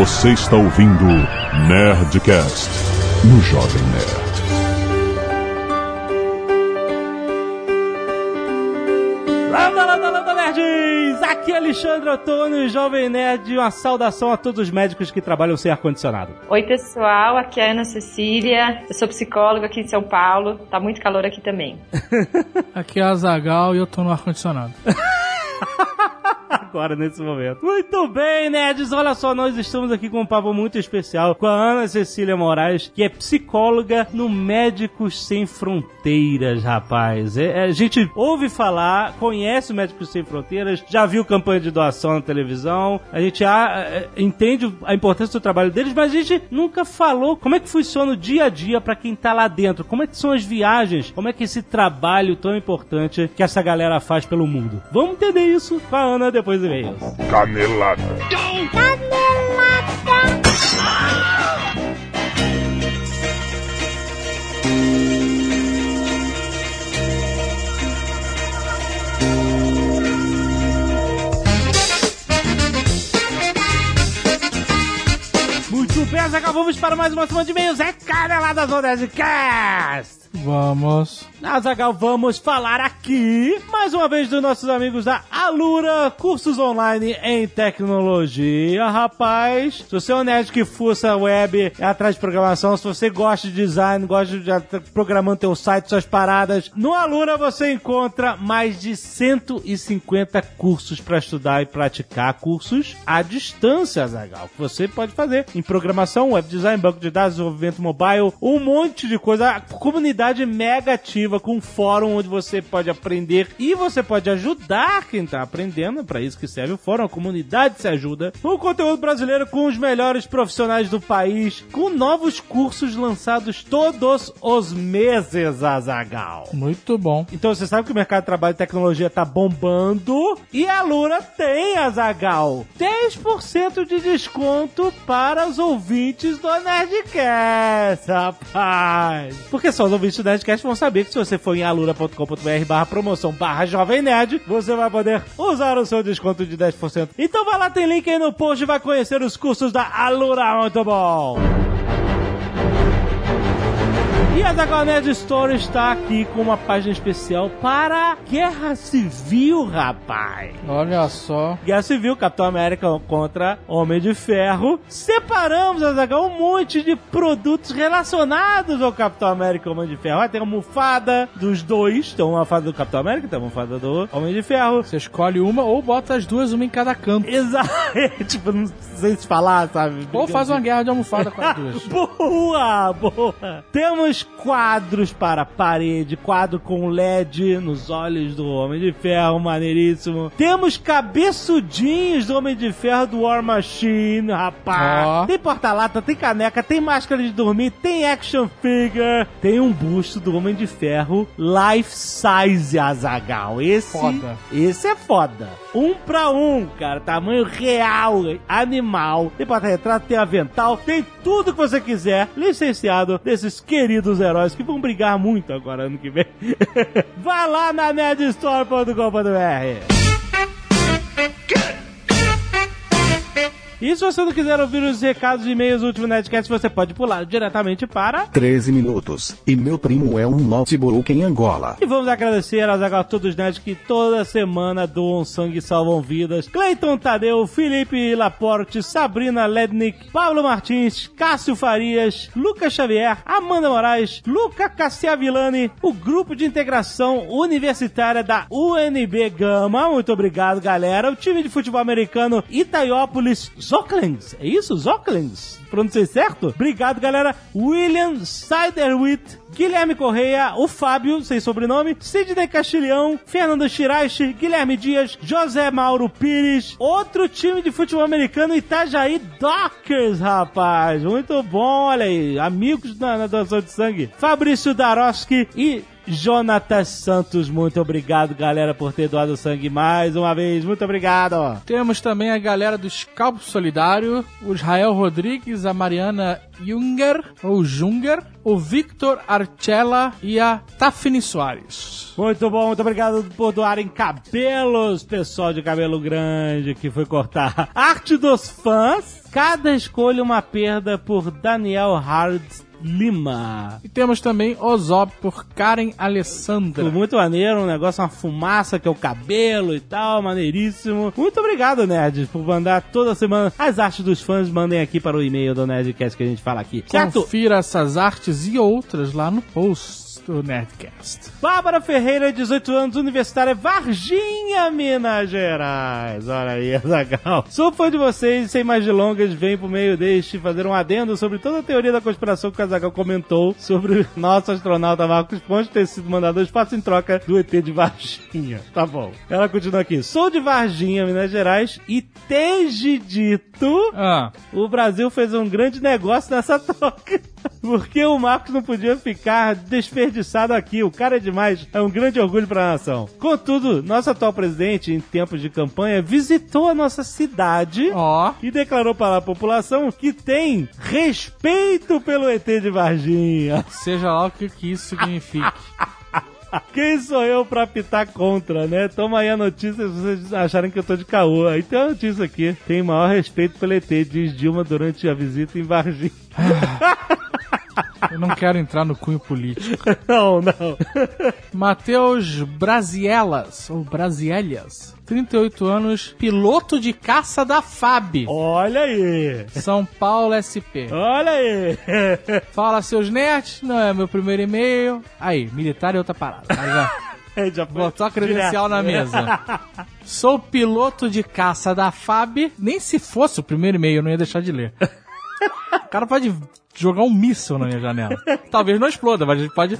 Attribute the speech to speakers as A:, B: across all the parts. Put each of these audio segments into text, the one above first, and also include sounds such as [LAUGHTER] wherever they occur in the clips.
A: Você está ouvindo Nerdcast no Jovem Nerd.
B: Landa, landa, landa, nerds! Aqui é Alexandre Antônio, Jovem Nerd, uma saudação a todos os médicos que trabalham sem ar-condicionado.
C: Oi, pessoal, aqui é a Ana Cecília, eu sou psicóloga aqui em São Paulo, tá muito calor aqui também. [LAUGHS]
D: Aqui é a Zagal e eu tô no ar-condicionado. [LAUGHS] [LAUGHS]
B: Agora, nesse momento. Muito bem, nerds! Olha só, nós estamos aqui com um papo muito especial com a Ana Cecília Moraes, que é psicóloga no Médicos Sem Fronteiras, rapaz. É, é, a gente ouve falar, conhece o Médicos Sem Fronteiras, já viu campanha de doação na televisão, a gente ah, é, entende a importância do trabalho deles, mas a gente nunca falou como é que funciona o dia a dia para quem tá lá dentro, como é que são as viagens, como é que esse trabalho tão importante que essa galera faz pelo mundo. Vamos entender isso com a Ana depois do e-mails.
A: Canelada.
B: Muito bem, Zagal, vamos para mais uma semana de e-mails. É Caneladas no Nerdcast!
D: Vamos.
B: Azagal, vamos falar aqui mais uma vez dos nossos amigos da Alura, cursos online em tecnologia, rapaz. Se você é um nerd que fuça web, é atrás de programação, se você gosta de design, gosta de programando teu site, suas paradas, no Alura você encontra mais de 150 cursos para estudar e praticar cursos à distância, Azagal, que você pode fazer em programação, web design, banco de dados, desenvolvimento mobile, um monte de coisa, a comunidade mega ativa com um fórum onde você pode aprender e você pode ajudar quem tá aprendendo, é para isso que serve o fórum, a comunidade se ajuda. O conteúdo brasileiro com os melhores profissionais do país, com novos cursos lançados todos os meses, Azagal.
D: Muito bom.
B: Então você sabe que o mercado de trabalho e tecnologia tá bombando e a Lura tem, Azagal, 10% de desconto para os ouvintes do Nerdcast, rapaz. Porque só os ouvintes do Nerdcast vão saber que se você for em alura.com.br barra promoção barra Jovem Nerd, você vai poder usar o seu desconto de 10%. Então vai lá, tem link aí no post e vai conhecer os cursos da Alura, muito bom. E a Zagal Nerd Store está aqui com uma página especial para Guerra Civil, rapaz.
D: Olha só.
B: Guerra Civil, Capitão América contra Homem de Ferro. Separamos, Azaghal, um monte de produtos relacionados ao Capitão América e Homem de Ferro. Vai ter a almofada dos dois. Tem uma almofada do Capitão América, tem uma almofada do Homem de Ferro.
D: Você escolhe uma ou bota as duas, uma em cada canto.
B: Exato. [LAUGHS] tipo, não sei se falar, sabe?
D: Ou faz uma guerra de almofada com as [LAUGHS] duas.
B: Boa, boa. Temos quadros para a parede, quadro com LED nos olhos do Homem de Ferro, maneiríssimo. Temos cabeçudinhos do Homem de Ferro do War Machine, rapaz.
D: Ó.
B: Tem porta-lata, tem caneca, tem máscara de dormir, tem action figure, tem um busto do Homem de Ferro life size Azagal. Esse,
D: Foda.
B: esse é foda. Um pra um, cara, tamanho real, animal. Tem porta-retrato, tem avental, tem tudo que você quiser, licenciado desses queridos heróis que vão brigar muito agora ano que vem. [LAUGHS] Vai lá na nerdstore.com.br. E se você não quiser ouvir os recados e e-mails do último Nerdcast, você pode pular diretamente para
E: 13 minutos. E meu primo é um notebook em Angola.
B: E vamos agradecer a todos os nerds que toda semana doam sangue e salvam vidas. Cleiton Tadeu, Felipe Laporte, Sabrina Lednick, Pablo Martins, Cássio Farias, Lucas Xavier, Amanda Moraes, Luca Cassiavillani, o grupo de integração universitária da UNB Gama. Muito obrigado, galera. O time de futebol americano Itaiópolis Zocklands. É isso? Zocklands? Pronunciei certo? Obrigado, galera. William Siderwit, Guilherme Correia, o Fábio, sem sobrenome, Sidney Castilhão, Fernando Shirashi, Guilherme Dias, José Mauro Pires, outro time de futebol americano, Itajaí Dockers, rapaz. Muito bom, olha aí. Amigos na doação de sangue. Fabrício Daroski e Jonatas Santos. Muito obrigado, galera, por ter doado sangue mais uma vez. Muito obrigado.
D: Temos também a galera do Scalpo Solidário, o Israel Rodrigues, a Mariana Junger, ou Junger, o Victor Arcella e a Tafni Soares.
B: Muito bom, muito obrigado por doarem cabelos, pessoal de cabelo grande que foi cortar. Arte dos fãs. Cada escolha uma perda por Daniel Hard Lima.
D: E temos também Ozob por Karen Alessandra.
B: Tudo muito maneiro, um negócio, uma fumaça que é o cabelo e tal, maneiríssimo. Muito obrigado, nerds, por mandar toda semana as artes dos fãs. Mandem aqui para o e-mail do Nerdcast que a gente fala aqui. Certo?
D: Confira essas artes e outras lá no post do Nerdcast.
B: Bárbara Ferreira, 18 anos, universitária, Varginha, Minas Gerais. Olha aí, [LAUGHS] Azagal. Sou fã de vocês e sem mais delongas, venho por meio deste fazer um adendo sobre toda a teoria da conspiração que o Azagal comentou sobre o [LAUGHS] nosso astronauta Marcos Pontes ter sido mandado ao espaço em troca do ET de Varginha. Tá bom. Ela continua aqui. Sou de Varginha, Minas Gerais e desde dito,
D: Ah,
B: o Brasil fez um grande negócio nessa [LAUGHS] troca. Porque o Marcos não podia ficar desperdiçado aqui. O cara é demais. É um grande orgulho para a nação. Contudo, nosso atual presidente, em tempos de campanha, visitou a nossa cidade
D: ó.
B: e declarou para a população que tem respeito pelo ET de Varginha.
D: Seja lá o que, que isso signifique. [LAUGHS]
B: Quem sou eu pra pitar contra, né? Toma aí a notícia se vocês acharem que eu tô de caô. Aí tem a notícia aqui. Tem maior respeito pelo ET, diz Dilma durante a visita em Varginha. [LAUGHS]
D: Eu não quero entrar no cunho político. [LAUGHS]
B: Não, não.
D: Matheus Brasielas, ou Brasielias, 38 anos, piloto de caça da FAB,
B: Olha aí.
D: São Paulo SP.
B: Olha aí.
D: Fala, seus nerds, não é meu primeiro e-mail. Aí, militar é outra parada. Aí [LAUGHS] já
B: já
D: botou a credencial na
B: direto.
D: mesa. Sou piloto de caça da FAB. Nem se fosse o primeiro e-mail, eu não ia deixar de ler. O cara pode jogar um míssil na minha janela. Talvez não exploda, mas a gente pode.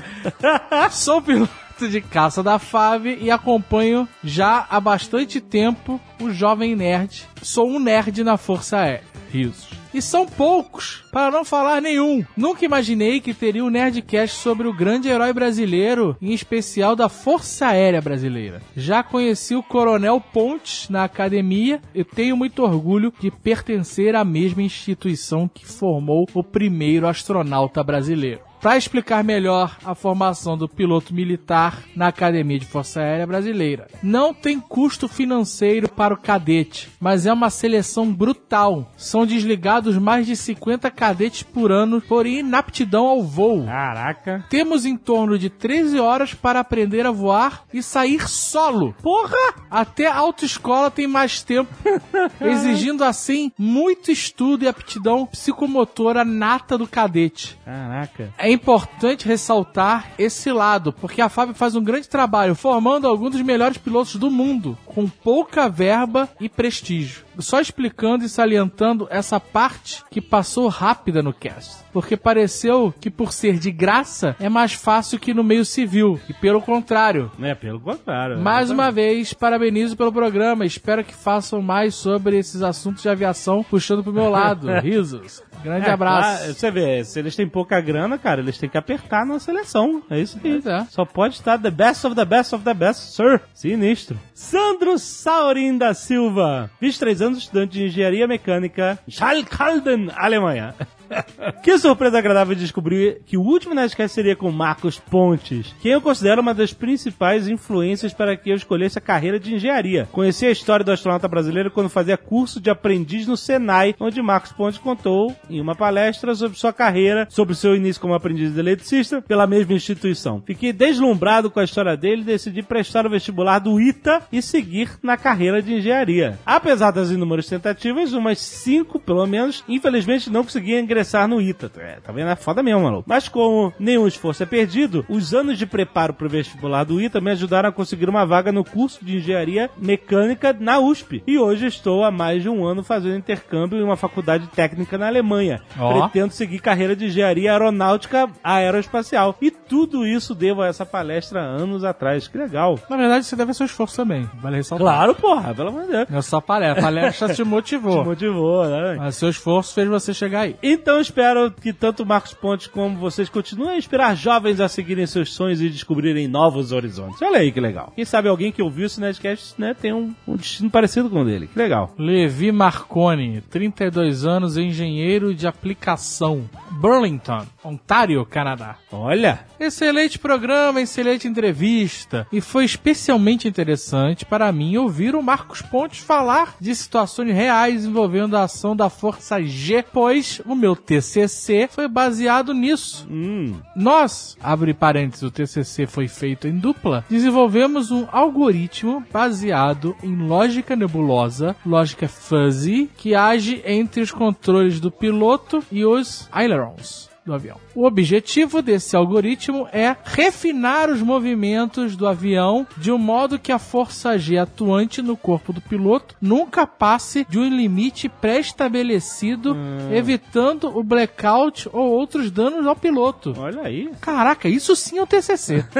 D: Sou piloto de caça da FAB e acompanho já há bastante tempo o Jovem Nerd. Sou um nerd na Força Aérea. Risos. E são poucos, para não falar nenhum. Nunca imaginei que teria um Nerdcast sobre o grande herói brasileiro, em especial da Força Aérea Brasileira. Já conheci o Coronel Pontes na academia e tenho muito orgulho de pertencer à mesma instituição que formou o primeiro astronauta brasileiro. Para explicar melhor a formação do piloto militar na Academia de Força Aérea Brasileira. Não tem custo financeiro para o cadete, mas é uma seleção brutal. São desligados mais de 50 cadetes por ano por inaptidão ao voo.
B: Caraca.
D: Temos em torno de 13 horas para aprender a voar e sair solo.
B: Porra!
D: Até a autoescola tem mais tempo, [LAUGHS] exigindo assim muito estudo e aptidão psicomotora nata do cadete.
B: Caraca.
D: É importante ressaltar esse lado, porque a FAB faz um grande trabalho formando alguns dos melhores pilotos do mundo, com pouca verba e prestígio. Só explicando e salientando essa parte que passou rápida no cast. Porque pareceu que por ser de graça é mais fácil que no meio civil. E pelo contrário,
B: É, pelo contrário.
D: mais uma vez, parabenizo pelo programa. Espero que façam mais sobre esses assuntos de aviação, puxando pro meu lado. [LAUGHS] Risos. Grande
B: É,
D: abraço.
B: você vê, se eles têm pouca grana, cara, eles têm que apertar na seleção. É isso aí.
D: É.
B: Só pode estar the best of the best of the best, sir. Sinistro. Sandro Saurin da Silva, 23 anos, estudante de engenharia mecânica, Schalkalden, Alemanha. [LAUGHS] que surpresa agradável descobrir que o último Nerdcast seria com Marcos Pontes, quem eu considero uma das principais influências para que eu escolhesse a carreira de engenharia. Conheci a história do astronauta brasileiro quando fazia curso de aprendiz no Senai, onde Marcos Pontes contou em uma palestra sobre sua carreira, sobre seu início como aprendiz de eletricista pela mesma instituição. Fiquei deslumbrado com a história dele e decidi prestar o vestibular do ITA e seguir na carreira de engenharia. Apesar das inúmeras tentativas, umas cinco pelo menos, infelizmente não consegui ingressar no ITA. É, tá vendo? É foda mesmo, maluco. Mas como nenhum esforço é perdido, os anos de preparo pro vestibular do ITA me ajudaram a conseguir uma vaga no curso de engenharia mecânica na USP. E hoje estou há mais de um ano fazendo intercâmbio em uma faculdade técnica na Alemanha.
D: Ó.
B: Pretendo seguir carreira de engenharia aeronáutica aeroespacial. E tudo isso devo a essa palestra anos atrás. Que legal.
D: Na verdade, você deve ao seu esforço também. Vale ressaltar.
B: Claro, porra, pelo amor de Deus.
D: Não é só palestra. A palestra te [LAUGHS] motivou.
B: Te motivou, né?
D: Mas seu esforço fez você chegar aí.
B: Então Então espero que tanto Marcos Pontes como vocês continuem a inspirar jovens a seguirem seus sonhos e descobrirem novos horizontes. Olha aí que legal. Quem sabe alguém que ouviu esse Nerdcast né, tem um, um destino parecido com o dele. Que legal.
D: Levi Marconi, 32 anos, engenheiro de aplicação. Burlington, Ontário, Canadá.
B: Olha,
D: Excelente programa, excelente entrevista. E foi especialmente interessante para mim ouvir o Marcos Pontes falar de situações reais envolvendo a ação da Força G, pois o meu TCC foi baseado nisso.
B: hum,
D: Nós, abre parênteses, o TCC foi feito em dupla, desenvolvemos um algoritmo baseado em lógica nebulosa, lógica fuzzy, que age entre os controles do piloto e os ailerons do avião. O objetivo desse algoritmo é refinar os movimentos do avião de um modo que a força G atuante no corpo do piloto nunca passe de um limite pré-estabelecido, evitando o blackout ou outros danos ao piloto.
B: olha aí.
D: Caraca, isso sim é um TCC. [LAUGHS]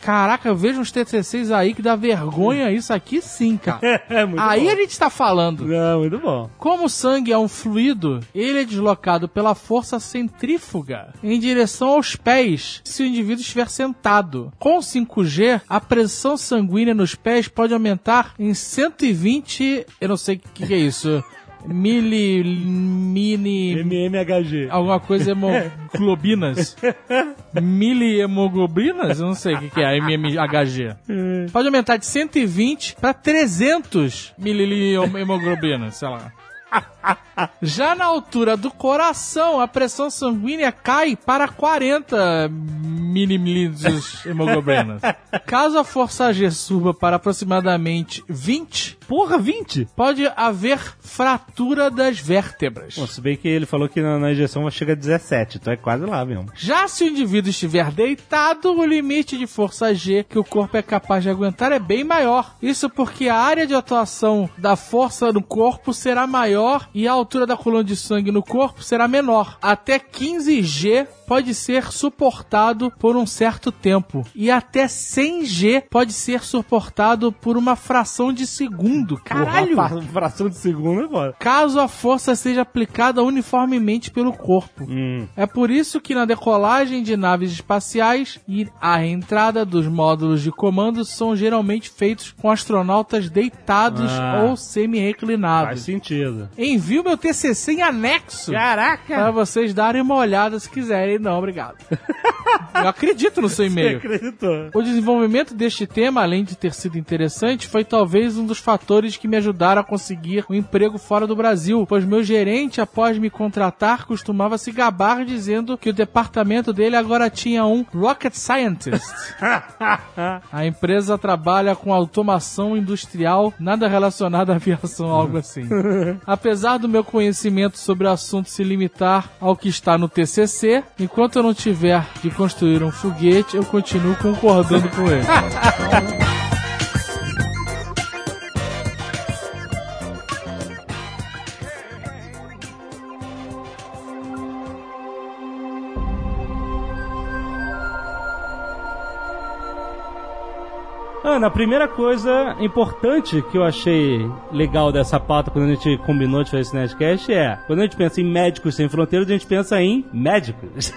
D: Caraca, eu vejo uns TCCs aí que dá vergonha, isso aqui sim, cara. [LAUGHS]
B: É
D: Aí
B: bom.
D: a gente tá falando.
B: Não, muito bom.
D: Como o sangue é um fluido, ele é deslocado pela força centrífuga em direção aos pés se o indivíduo estiver sentado. Com o 5G, a pressão sanguínea nos pés pode aumentar em 120, eu não sei o que, que é isso, [LAUGHS] mili, mini,
B: MMHG.
D: alguma coisa [LAUGHS] hemoglobinas. Milihemoglobinas? Eu não sei o que, que é, MMHG. Pode aumentar de 120 para 300 milihemoglobinas, sei lá. [LAUGHS] [LAUGHS] Já na altura do coração, a pressão sanguínea cai para 40 mililitros hemoglobinas. [LAUGHS] Caso a força G suba para aproximadamente 20,
B: Porra, 20?
D: pode haver fratura das vértebras.
B: Bom, se bem que ele falou que na, na injeção chega a 17, então é quase lá mesmo.
D: Já se o indivíduo estiver deitado, o limite de força G que o corpo é capaz de aguentar é bem maior. Isso porque a área de atuação da força no corpo será maior e a altura da coluna de sangue no corpo será menor. Até 15 G pode ser suportado por um certo tempo e até 100 G pode ser suportado por uma fração de segundo. Caralho!
B: Porra, [LAUGHS] fração de segundo é foda.
D: Caso a força seja aplicada uniformemente pelo corpo.
B: Hum.
D: É por isso que na decolagem de naves espaciais e a reentrada dos módulos de comando são geralmente feitos com astronautas deitados
B: Ah.
D: ou
B: Faz
D: semi-reclinados.
B: sentido.
D: Envio meu TCC em anexo
B: Caraca!
D: para vocês darem uma olhada se quiserem. Não, obrigado. [LAUGHS] Eu acredito no seu
B: Você
D: e-mail.
B: acreditou.
D: O desenvolvimento deste tema, além de ter sido interessante, foi talvez um dos fatores que me ajudaram a conseguir um emprego fora do Brasil, pois meu gerente, após me contratar, costumava se gabar dizendo que o departamento dele agora tinha um rocket scientist. [LAUGHS] A empresa trabalha com automação industrial, nada relacionado à aviação, algo assim. Apesar [LAUGHS] do meu conhecimento sobre o assunto se limitar ao que está no TCC, enquanto eu não tiver de construir um foguete, eu continuo concordando com ele. [LAUGHS]
B: Ana, a primeira coisa importante que eu achei legal dessa pauta quando a gente combinou de fazer esse Nerdcast é, quando a gente pensa em médicos sem fronteiras, a gente pensa em médicos.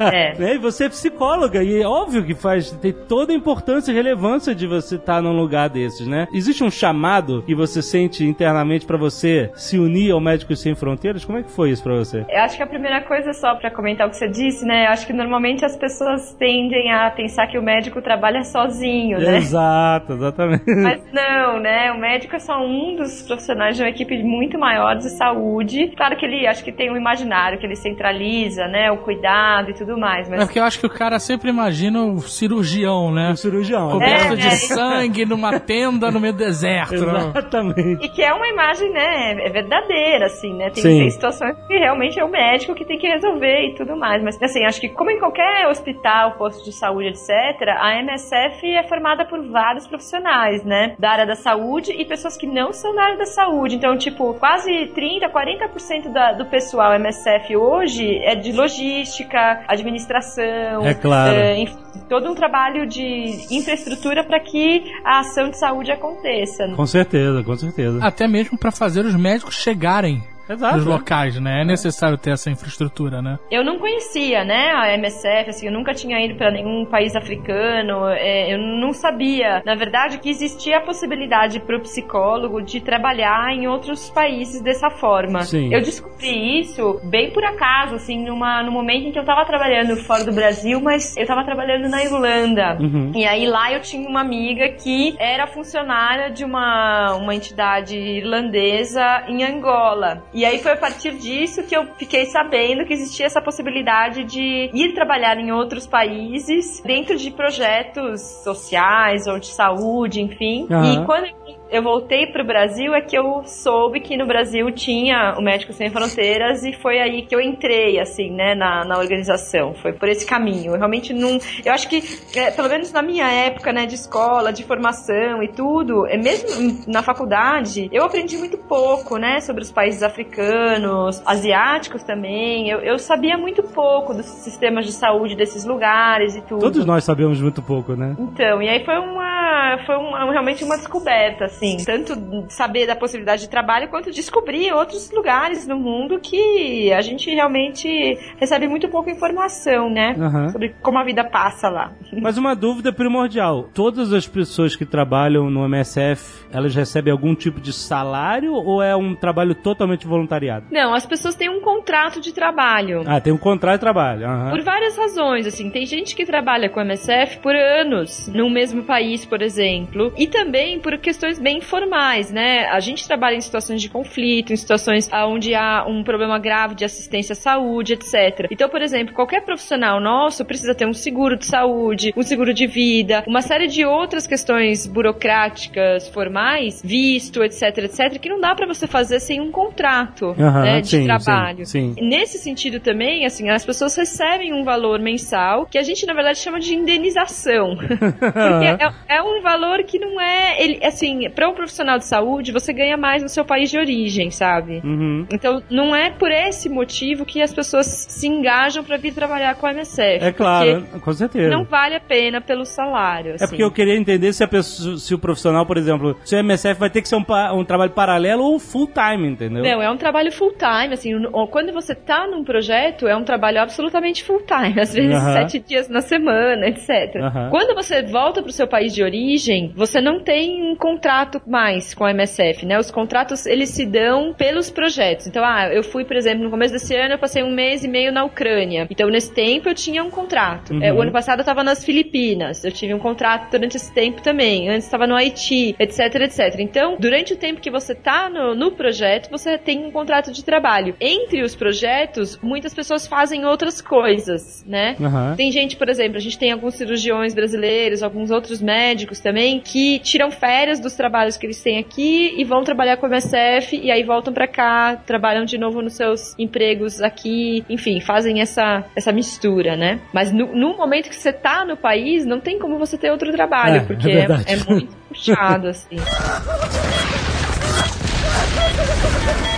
C: É. [LAUGHS]
B: Né? E você é psicóloga e é óbvio que faz tem toda a importância e relevância de você estar num lugar desses, né? Existe um chamado que você sente internamente pra você se unir ao Médicos Sem Fronteiras? Como é que foi isso pra você?
C: Eu acho que a primeira coisa, só pra comentar o que você disse, né? Eu acho que normalmente as pessoas tendem a pensar que o médico trabalha sozinho, né?
B: Exato, exatamente.
C: Mas não, né? O médico é só um dos profissionais de uma equipe muito maior de saúde. Claro que ele, acho que tem um imaginário que ele centraliza, né? O cuidado e tudo mais,
D: É
C: mas
D: porque eu acho que o cara sempre imagina o cirurgião, né?
B: O cirurgião.
D: Coberto
C: É,
D: de
C: é.
D: sangue numa tenda no meio do deserto. né?
B: Exatamente.
C: E que é uma imagem, né, é verdadeira, assim, né? Tem,
B: Sim.
C: tem situações que realmente é o médico que tem que resolver e tudo mais. Mas, assim, acho que como em qualquer hospital, posto de saúde, etc., a MSF é formada por vários profissionais, né? Da área da saúde e pessoas que não são da área da saúde. Então, tipo, quase 30, 40% da, do pessoal MSF hoje é de logística, administração.
B: É claro.
C: é, todo um trabalho de infraestrutura para que a ação de saúde aconteça.
B: Com certeza, com certeza.
D: Até mesmo pra fazer os médicos chegarem
B: Exato.
D: Os locais, né? É necessário ter essa infraestrutura, né?
C: Eu não conhecia, né, a MSF, assim, eu nunca tinha ido para nenhum país africano, é, eu não sabia, na verdade, que existia a possibilidade para o psicólogo de trabalhar em outros países dessa forma.
B: Sim.
C: Eu descobri isso bem por acaso, assim, numa, no momento em que eu tava trabalhando fora do Brasil, mas eu tava trabalhando na Irlanda.
B: Uhum.
C: E aí lá eu tinha uma amiga que era funcionária de uma, uma entidade irlandesa em Angola. E aí foi a partir disso que eu fiquei sabendo que existia essa possibilidade de ir trabalhar em outros países dentro de projetos sociais ou de saúde, enfim.
B: Aham.
C: E quando eu voltei pro Brasil é que eu soube que no Brasil tinha o Médico Sem Fronteiras e foi aí que eu entrei, assim, né, na, na organização. Foi por esse caminho. Eu realmente não. Eu acho que, é, pelo menos na minha época, né, de escola, de formação e tudo, é mesmo na faculdade, eu aprendi muito pouco, né, sobre os países africanos, asiáticos também. Eu, eu sabia muito pouco dos sistemas de saúde desses lugares e tudo.
B: Todos nós sabemos muito pouco, né?
C: Então, e aí foi uma. Foi uma, realmente uma descoberta, assim. Tanto saber da possibilidade de trabalho, quanto descobrir outros lugares no mundo que a gente realmente recebe muito pouca informação, né?
B: Aham.
C: Sobre como a vida passa lá.
B: Mas uma dúvida primordial: todas as pessoas que trabalham no MSF, elas recebem algum tipo de salário ou é um trabalho totalmente voluntariado?
C: Não, as pessoas têm um contrato de trabalho.
B: Ah, tem um contrato de trabalho. aham.
C: Por várias razões, assim, tem gente que trabalha com MSF por anos, no mesmo país, por exemplo, e também por questões bem formais, né? A gente trabalha em situações de conflito, em situações onde há um problema grave de assistência à saúde, etc. Então, por exemplo, qualquer profissional nosso precisa ter um seguro de saúde, um seguro de vida, uma série de outras questões burocráticas, formais, visto, etc, etc, que não dá pra você fazer sem um contrato,
B: Aham,
C: né, de
B: sim,
C: trabalho.
B: sim, sim.
C: Nesse sentido também, assim, as pessoas recebem um valor mensal que a gente, na verdade, chama de indenização. [LAUGHS] Porque [LAUGHS] é, é um valor que não é, ele, assim, para um profissional de saúde, você ganha mais no seu país de origem, sabe?
B: Uhum.
C: Então, não é por esse motivo que as pessoas se engajam para vir trabalhar com a MSF.
B: É claro, com certeza.
C: Não vale a pena pelo salário.
B: É
C: assim.
B: porque eu queria entender se, a pessoa, se o profissional, por exemplo, se o MSF vai ter que ser um, um trabalho paralelo ou full time, entendeu?
C: Não, é um trabalho full time, assim, o- quando você tá num projeto, é um trabalho absolutamente full time, [LAUGHS] às vezes
B: Aham.
C: sete dias na semana, etc.
B: Aham.
C: Quando você volta pro seu país de origem, você não tem um contrato mais com a MSF, né? Os contratos, eles se dão pelos projetos. Então, ah, eu fui, por exemplo, no começo desse ano, eu passei um mês e meio na Ucrânia. Então, nesse tempo, eu tinha um contrato.
B: Uhum.
C: É, o ano passado, eu tava nas Filipinas. Eu tive um contrato durante esse tempo também. Antes, estava no Haiti, etc, etc. Então, durante o tempo que você tá no, no projeto, você tem um contrato de trabalho. Entre os projetos, muitas pessoas fazem outras coisas, né?
B: Aham.
C: Tem gente, por exemplo, a gente tem alguns cirurgiões brasileiros, alguns outros médicos também, que tiram férias dos trabalhos que eles têm aqui e vão trabalhar com a MSF e aí voltam pra cá, trabalham de novo nos seus empregos aqui, enfim, fazem essa, essa mistura, né? Mas no, no momento que você tá no país, não tem como você ter outro trabalho,
B: É,
C: porque
B: é
C: é,
B: verdade.
C: é muito puxado, assim. [LAUGHS]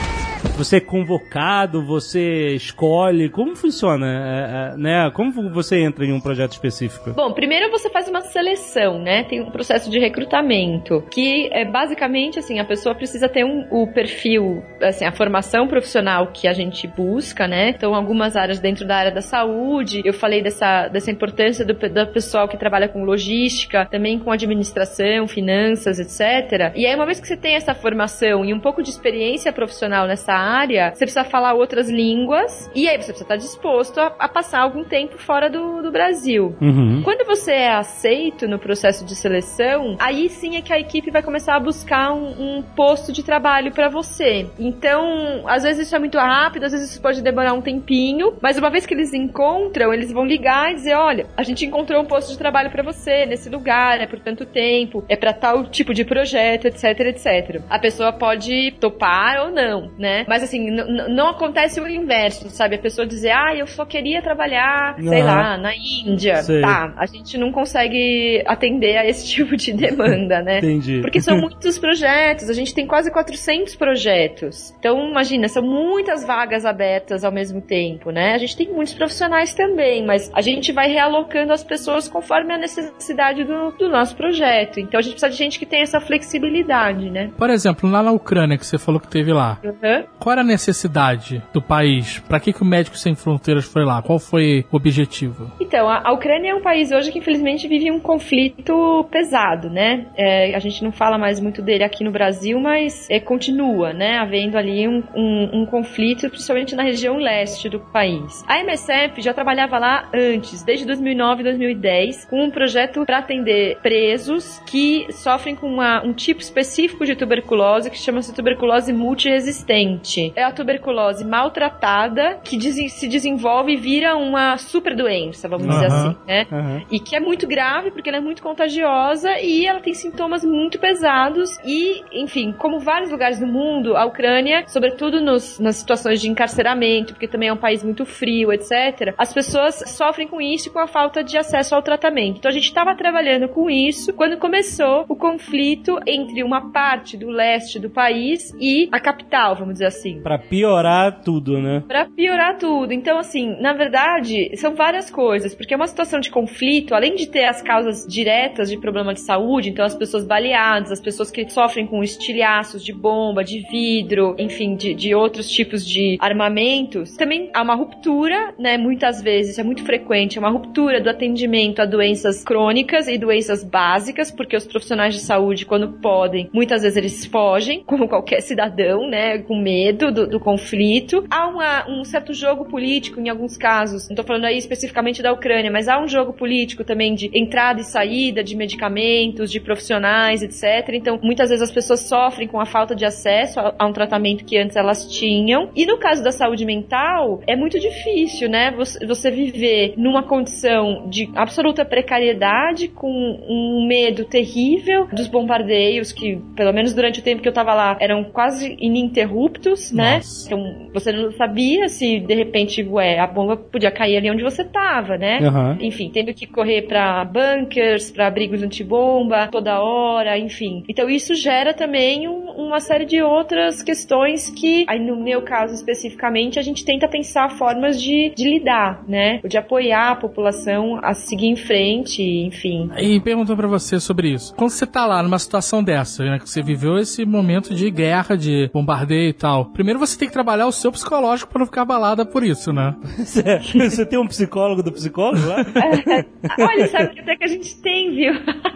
B: Você é convocado, você escolhe, como funciona, é, é, né? Como você entra em um projeto específico?
C: Bom, primeiro você faz uma seleção, né? Tem um processo de recrutamento, que é basicamente assim, a pessoa precisa ter um, o perfil, assim, a formação profissional que a gente busca, né? Então, algumas áreas dentro da área da saúde, eu falei dessa, dessa importância do, do pessoal que trabalha com logística, também com administração, finanças, etc. E aí, uma vez que você tem essa formação e um pouco de experiência profissional nessa área, você precisa falar outras línguas, e aí você precisa estar disposto a, a passar algum tempo fora do, do Brasil.
B: Uhum.
C: Quando você é aceito no processo de seleção, aí sim é que a equipe vai começar a buscar um, um posto de trabalho pra você. Então, às vezes isso é muito rápido, às vezes isso pode demorar um tempinho, mas uma vez que eles encontram, eles vão ligar e dizer: olha, a gente encontrou um posto de trabalho pra você nesse lugar, é por tanto tempo, é pra tal tipo de projeto, etc, etc. A pessoa pode topar ou não, né? Mas assim, n- n- não acontece o inverso, sabe? A pessoa dizer: ah, eu só queria trabalhar, sei
B: Aham.
C: lá, na Índia.
B: Sei.
C: Tá, a gente não consegue atender a esse [LAUGHS] tipo de demanda, né?
B: Entendi.
C: Porque são muitos projetos, a gente tem quase 400 projetos. Então, imagina, são muitas vagas abertas ao mesmo tempo, né? A gente tem muitos profissionais também, mas a gente vai realocando as pessoas conforme a necessidade do, do nosso projeto. Então, a gente precisa de gente que tem essa flexibilidade, né?
D: Por exemplo, lá na Ucrânia que você falou que teve lá,
C: Uhum.
D: Qual era a necessidade do país? Pra que, que o Médicos Sem Fronteiras foi lá? Qual foi o objetivo?
C: Então, a, a Ucrânia é um país hoje que infelizmente vive um conflito pesado, né? É, a gente não fala mais muito dele aqui no Brasil, mas é, continua, né? Havendo ali um, um, um conflito, principalmente na região leste do país. A MSF já trabalhava lá antes, desde 2009 e 2010, com um projeto para atender presos que sofrem com uma, um tipo específico de tuberculose que chama-se tuberculose multiresistente. É a tuberculose maltratada que se desenvolve e vira uma super doença, vamos dizer assim, né? E que é muito grave porque ela é muito contagiosa e ela tem sintomas muito pesados e, enfim, como vários lugares do mundo, a Ucrânia, sobretudo nos, nas situações de encarceramento, porque também é um país muito frio, etc., as pessoas sofrem com isso e com a falta de acesso ao tratamento. Então a gente estava trabalhando com isso quando começou o conflito entre uma parte do leste do país e a capital, vamos dizer assim.
B: Pra piorar tudo, né?
C: Pra piorar tudo. Então, assim, na verdade, são várias coisas, porque é uma situação de conflito, além de ter as causas diretas de problema de saúde, então as pessoas baleadas, as pessoas que sofrem com estilhaços de bomba, de vidro, enfim, de, de outros tipos de armamentos, também há uma ruptura, né? Muitas vezes, é muito frequente, é uma ruptura do atendimento a doenças crônicas e doenças básicas, porque os profissionais de saúde, quando podem, muitas vezes eles fogem, [LAUGHS] como qualquer cidadão, né? Com medo do, do conflito. Há uma, um certo jogo político em alguns casos, não tô falando aí especificamente da Ucrânia, mas há um jogo político também de entrada e saída de medicamentos, de profissionais, etc. Então, muitas vezes as pessoas sofrem com a falta de acesso a, a um tratamento que antes elas tinham. E no caso da saúde mental, é muito difícil, né? Você, você viver numa condição de absoluta precariedade, com um medo terrível dos bombardeios, que, pelo menos durante o tempo que eu tava lá, eram quase ininterruptos, né?
D: Nossa.
C: Então, você não sabia se, de repente, ué, a bomba podia cair ali onde você tava, né?
B: Aham.
C: Enfim, tendo que correr pra bunkers, pra abrigos antibomba, toda hora, enfim. Então, isso gera também um- uma série de outras questões que, aí no meu caso especificamente, a gente tenta pensar formas de, de lidar, né? De apoiar a população a seguir em frente, enfim.
D: E perguntou pra você sobre isso. Quando você tá lá numa situação dessa, né, que você viveu esse momento de guerra, de bombardeio e tal, primeiro você tem que trabalhar o seu psicológico pra não ficar abalada por isso, né?
B: Você, você tem um psicólogo do psicólogo lá? [LAUGHS]
C: Olha, sabe que até que a gente tem, viu?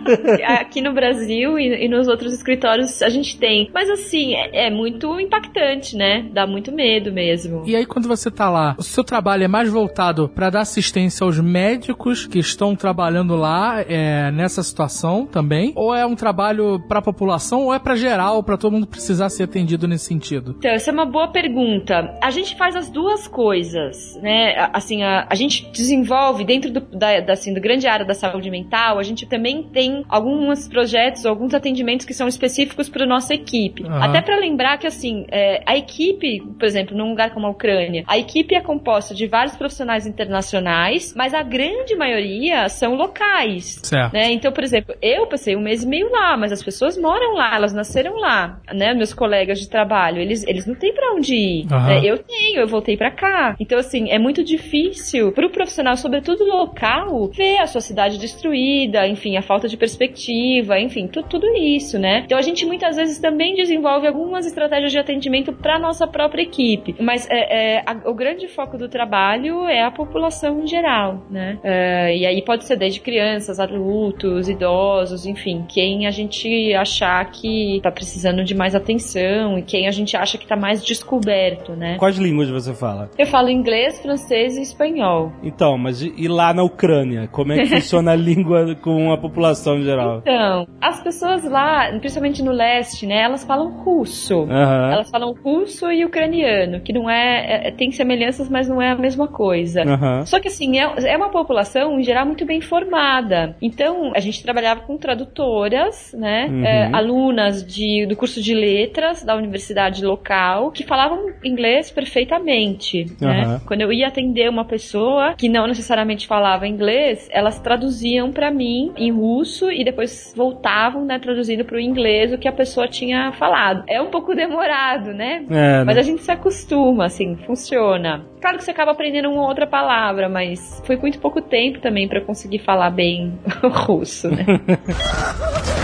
C: [LAUGHS] Aqui no Brasil e, e nos outros escritórios a gente tem. Mas assim, é, é muito impactante, né? Dá muito medo mesmo.
D: E aí, quando você tá lá, o seu trabalho é mais voltado pra dar assistência aos médicos que estão trabalhando lá é, nessa situação também? Ou é um trabalho pra população, ou é pra geral, pra todo mundo precisar ser atendido nesse sentido?
C: Então, essa é uma boa pergunta. A gente faz as duas coisas, né? A- Assim, a, a gente desenvolve dentro do, da, da, assim, do grande área da saúde mental, a gente também tem alguns projetos, alguns atendimentos que são específicos para nossa equipe.
D: Aham.
C: Até para lembrar que, assim, é, a equipe, por exemplo, num lugar como a Ucrânia, a equipe é composta de vários profissionais internacionais, mas a grande maioria são locais.
D: Certo.
C: Né? Então, por exemplo, eu passei um mês e meio lá, mas as pessoas moram lá, elas nasceram lá, né? Meus colegas de trabalho, eles, eles não têm pra onde ir. Né? Eu tenho, eu voltei pra cá. Então, assim, é muito difícil pro profissional, sobretudo local, ver a sua cidade destruída, enfim, a falta de perspectiva, enfim, tu- tudo isso, né? Então, a gente muitas vezes também desenvolve algumas estratégias de atendimento pra nossa própria equipe. Mas é, é, a- o grande foco do trabalho é a população em geral, né? É, e aí pode ser desde crianças, adultos, idosos, enfim, quem a gente achar que tá precisando de mais atenção e quem a gente acha que tá mais descoberto, né?
B: Quais línguas você fala?
C: Eu falo inglês, francês e espanhol.
B: Então, mas e lá na Ucrânia? Como é que [LAUGHS] funciona a língua com a população em geral?
C: Então, as pessoas lá, principalmente no leste, né, elas falam russo.
B: Aham.
C: Elas falam russo e ucraniano, que não é, é- tem semelhanças, mas não é a mesma coisa.
B: Aham.
C: Só que assim, é, é uma população em geral muito bem formada. Então, a gente trabalhava com tradutoras, né?
B: Uhum.
C: é, alunas de, do curso de letras da universidade local que falavam inglês perfeitamente. Né?
B: Aham.
C: Quando eu ia atender uma pessoa que não necessariamente falava inglês, elas traduziam pra mim em russo e depois voltavam, né, traduzindo pro inglês o que a pessoa tinha falado. É um pouco demorado, né?
B: É,
C: Mas
B: né?
C: a gente se acostuma, assim, funciona. Claro que você acaba aprendendo uma outra palavra, mas foi muito pouco tempo também pra conseguir falar bem o [LAUGHS] russo, né? [LAUGHS]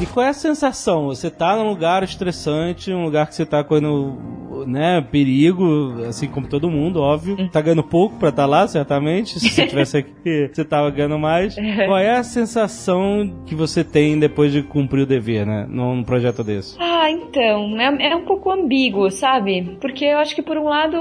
B: E qual é a sensação? Você tá num lugar estressante, um lugar que você tá correndo, né, perigo, assim como todo mundo, óbvio. Tá ganhando pouco pra estar lá, certamente. Se você tivesse [LAUGHS] aqui, você tava ganhando mais. Qual é a sensação que você tem depois de cumprir o dever, né, num projeto desse?
C: Ah, então, é, é um pouco ambíguo, sabe? Porque eu acho que por um lado,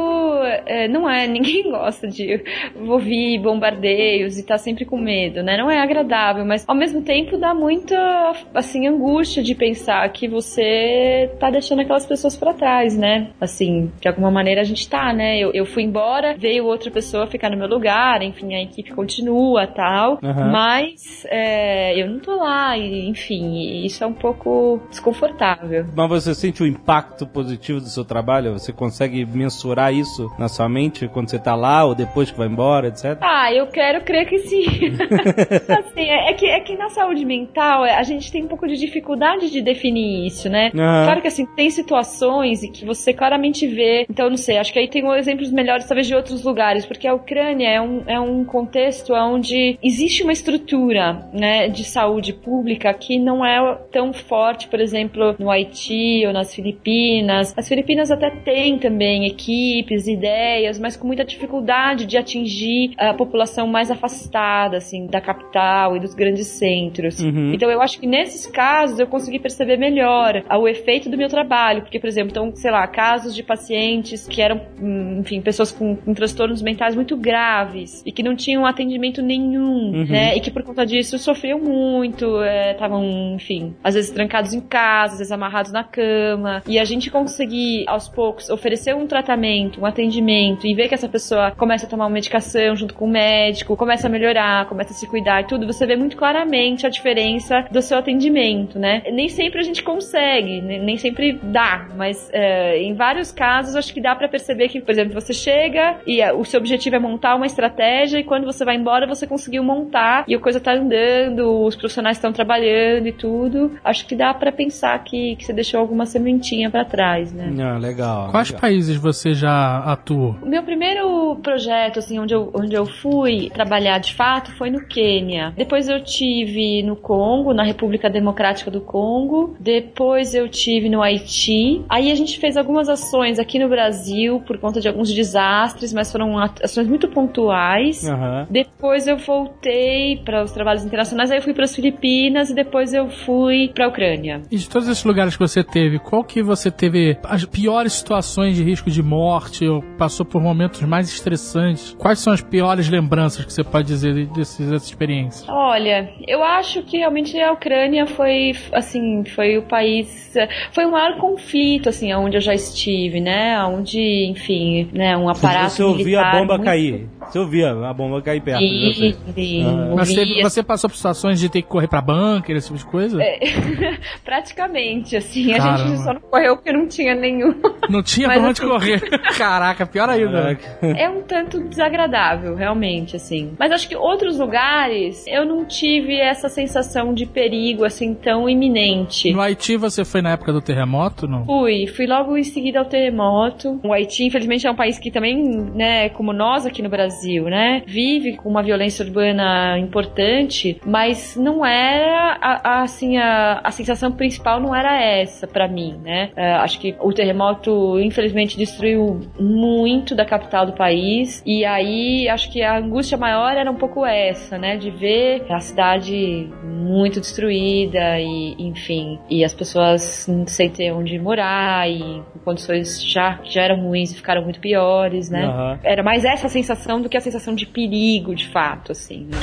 C: é, não é, [LAUGHS] ninguém gosta de ouvir bombardeios e tá sempre com medo, né? Não é agradável, mas ao mesmo tempo dá muita, assim, angústia de pensar que você tá deixando aquelas pessoas pra trás, né? Assim, de alguma maneira a gente tá, né? Eu, eu fui embora, veio outra pessoa ficar no meu lugar, enfim, a equipe continua tal,
B: Aham.
C: mas é, eu não tô lá, e, enfim, isso é um pouco desconfortável.
B: Mas você sente o impacto positivo do seu trabalho? Você consegue mensurar isso na sua mente quando você tá lá ou depois que vai embora, etc?
C: Ah, eu quero crer que sim. [LAUGHS] assim, é, é que, é que na saúde mental é, a gente tem um pouco de dificuldade de definir isso, né?
B: Aham.
C: Claro que assim, tem situações em que você claramente vê. Então, não sei, acho que aí tem exemplos melhores, talvez, de outros lugares, porque a Ucrânia é um, é um contexto onde existe uma estrutura né, de saúde pública que não é tão forte, por exemplo, no Haiti ou nas Filipinas. As Filipinas até têm também equipes, ideias, mas com muita dificuldade de atingir a população mais afastada, assim, da capital e dos grandes centros.
B: Uhum.
C: Então eu acho que nesses casos eu consegui perceber melhor o efeito do meu trabalho, porque, por exemplo, então, sei lá, casos de pacientes que eram, hum, enfim, pessoas com, com transtornos mentais muito graves e que não tinham atendimento nenhum,
B: Uhum.
C: né? E que por conta disso sofriam muito, estavam, enfim, às vezes trancados em casa, às vezes amarrados na cama. E a gente conseguir, aos poucos, oferecer um tratamento, um atendimento e ver que essa pessoa começa a tomar uma medicação junto com o médico, começa a melhorar, começa a se cuidar e tudo, você vê muito claramente a diferença do seu atendimento, né? Nem sempre a gente consegue, ne- nem sempre dá, mas é, em vários casos acho que dá pra perceber que, por exemplo, você chega e o seu objetivo é montar uma estratégia e quando você vai embora você conseguiu montar e a coisa tá andando, os profissionais estão trabalhando e tudo. Acho que dá pra pensar que, que você deixou alguma sementinha pra trás, né?
B: Ah, legal.
D: Quais
B: legal.
D: países você já atuou?
C: O meu primeiro projeto, assim, onde eu, onde eu fui trabalhar de fato foi no Quênia. Depois eu tive no Congo, na República Democrática do Congo. Depois eu tive no Haiti. Aí a gente fez algumas ações aqui no Brasil por conta de alguns desastres, mas foram ações muito pontuais.
B: Aham.
C: Depois eu voltei para os trabalhos internacionais, aí eu fui para as Filipinas e depois eu fui para a Ucrânia.
D: E de todos esses lugares que você teve, qual que você teve as piores situações de risco de morte ou passou por momentos mais estressantes? Quais são as piores lembranças que você pode dizer desses, dessa experiência?
C: Olha, eu acho que realmente a Ucrânia foi, assim, foi o país, foi o maior conflito, assim, onde eu já estive, né? Onde, enfim, né, um aparato
B: Você ouvia a bomba
C: muito-
B: cair. Você ouvia a bomba cair perto de
C: Sim,
B: você.
C: sim,
B: Ah.
D: Mas teve- você passou por situações de ter que correr pra bunker, esse tipo de coisa?
C: É. [LAUGHS] praticamente, assim, a
D: Caramba.
C: gente só não correu porque não tinha nenhum.
D: Não tinha [LAUGHS]
C: Mas
D: pra onde
C: assim-
D: correr. [LAUGHS] Caraca, pior ainda.
B: Caraca.
C: É um tanto desagradável, realmente, assim. Mas acho que outros lugares eu não tive essa sensação de perigo, assim, tão iminente.
D: No Haiti você foi na época do terremoto, não?
C: Fui, fui logo em seguida ao terremoto. O Haiti, infelizmente, é um país que também, né, como nós aqui no Brasil, né, vive com uma violência urbana importante, mas não era, a, a, assim, a, a sensação principal não era essa pra mim, né. É, acho que o terremoto, infelizmente, destruiu muito da capital do país, e aí acho que a angústia maior era um pouco essa, né, de ver a cidade muito destruída e, enfim, e as pessoas sem ter onde morar e com condições já, já eram ruins e ficaram muito piores, né?
B: Aham.
C: Era mais essa sensação do que a sensação de perigo, de fato, assim. né?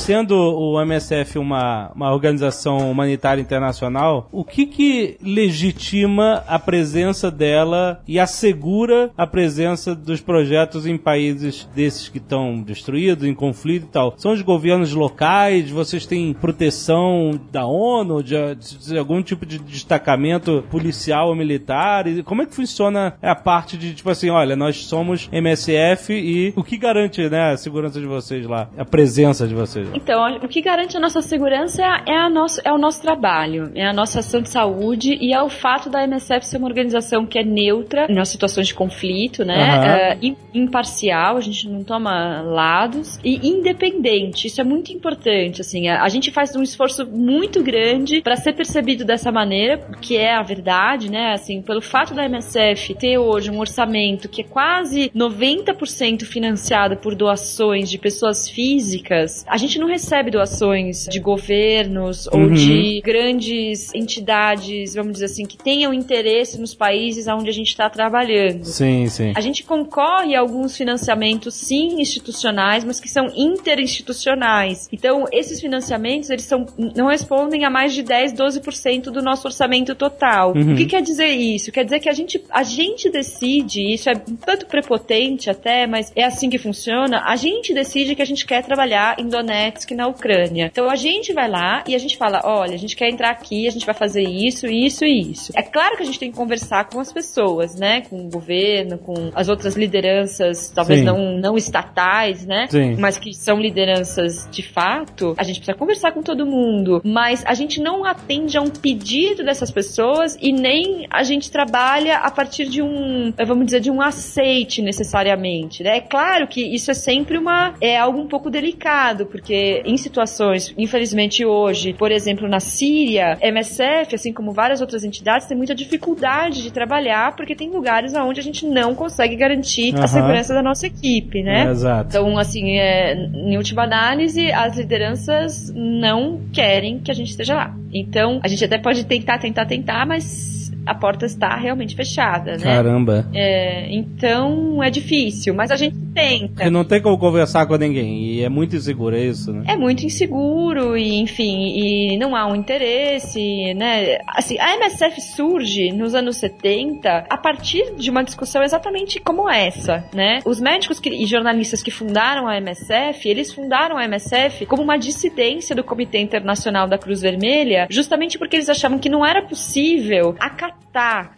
B: Sendo o MSF uma, uma organização humanitária internacional, o que que legitima a presença dela e assegura a presença dos projetos em países desses que estão destruídos, em conflito e tal? São os governos locais? Vocês têm proteção da ONU, de, de algum tipo de destacamento policial ou militar? E como é que funciona a parte de, tipo assim, olha, nós somos MSF e o que garante, né, a segurança de vocês lá? A presença de vocês?
C: Então, o que garante a nossa segurança é, a nosso, é o nosso trabalho, é a nossa ação de saúde e é o fato da MSF ser uma organização que é neutra nas situações de conflito, né?
B: Aham.
C: É, imparcial, a gente não toma lados e independente. Isso é muito importante, assim. A, a gente faz um esforço muito grande para ser percebido dessa maneira, que é a verdade, né? Assim, pelo fato da MSF ter hoje um orçamento que é quase 90% financiado por doações de pessoas físicas, a gente não recebe doações de governos ou
B: Uhum.
C: de grandes entidades, vamos dizer assim, que tenham interesse nos países onde a gente está trabalhando.
B: Sim, sim.
C: A gente concorre a alguns financiamentos, sim, institucionais, mas que são interinstitucionais. Então, esses financiamentos, eles são, não respondem a mais de 10, 12% do nosso orçamento total.
B: Uhum.
C: O que quer dizer isso? Quer dizer que a gente, a gente decide, isso é um tanto prepotente até, mas é assim que funciona, a gente decide que a gente quer trabalhar em Donetsk, na Ucrânia. Então, a gente vai lá e a gente fala, olha, a gente quer entrar aqui, a gente vai fazer isso, isso e isso. É claro que a gente tem que conversar com as pessoas, né? Com o governo, com as outras lideranças, talvez
B: Sim.
C: não, não estatais, né?
B: Sim.
C: Mas que são lideranças de fato. A gente precisa conversar com todo mundo, mas a gente não atende a um pedido dessas pessoas e nem a gente trabalha a partir de um, vamos dizer, de um aceite necessariamente, né? É claro que isso é sempre uma, é algo um pouco delicado, porque em situações, infelizmente hoje, por exemplo, na Síria, MSF, assim como várias outras entidades, tem muita dificuldade de trabalhar, porque tem lugares onde a gente não consegue garantir
B: Aham.
C: a segurança da nossa equipe, né?
B: É, exato.
C: Então, assim, é, em última análise, as lideranças não querem que a gente esteja lá. Então, a gente até pode tentar, tentar, tentar, mas a porta está realmente fechada, né?
B: Caramba.
C: É, então, é difícil, mas a gente tenta.
B: Porque não tem como conversar com ninguém. E é muito inseguro, é isso, né?
C: É muito inseguro e, enfim, e não há um interesse, né? Assim, a MSF surge nos anos 70 a partir de uma discussão exatamente como essa, né? Os médicos que- e jornalistas que fundaram a MSF, eles fundaram a MSF como uma dissidência do Comitê Internacional da Cruz Vermelha, justamente porque eles achavam que não era possível acatar,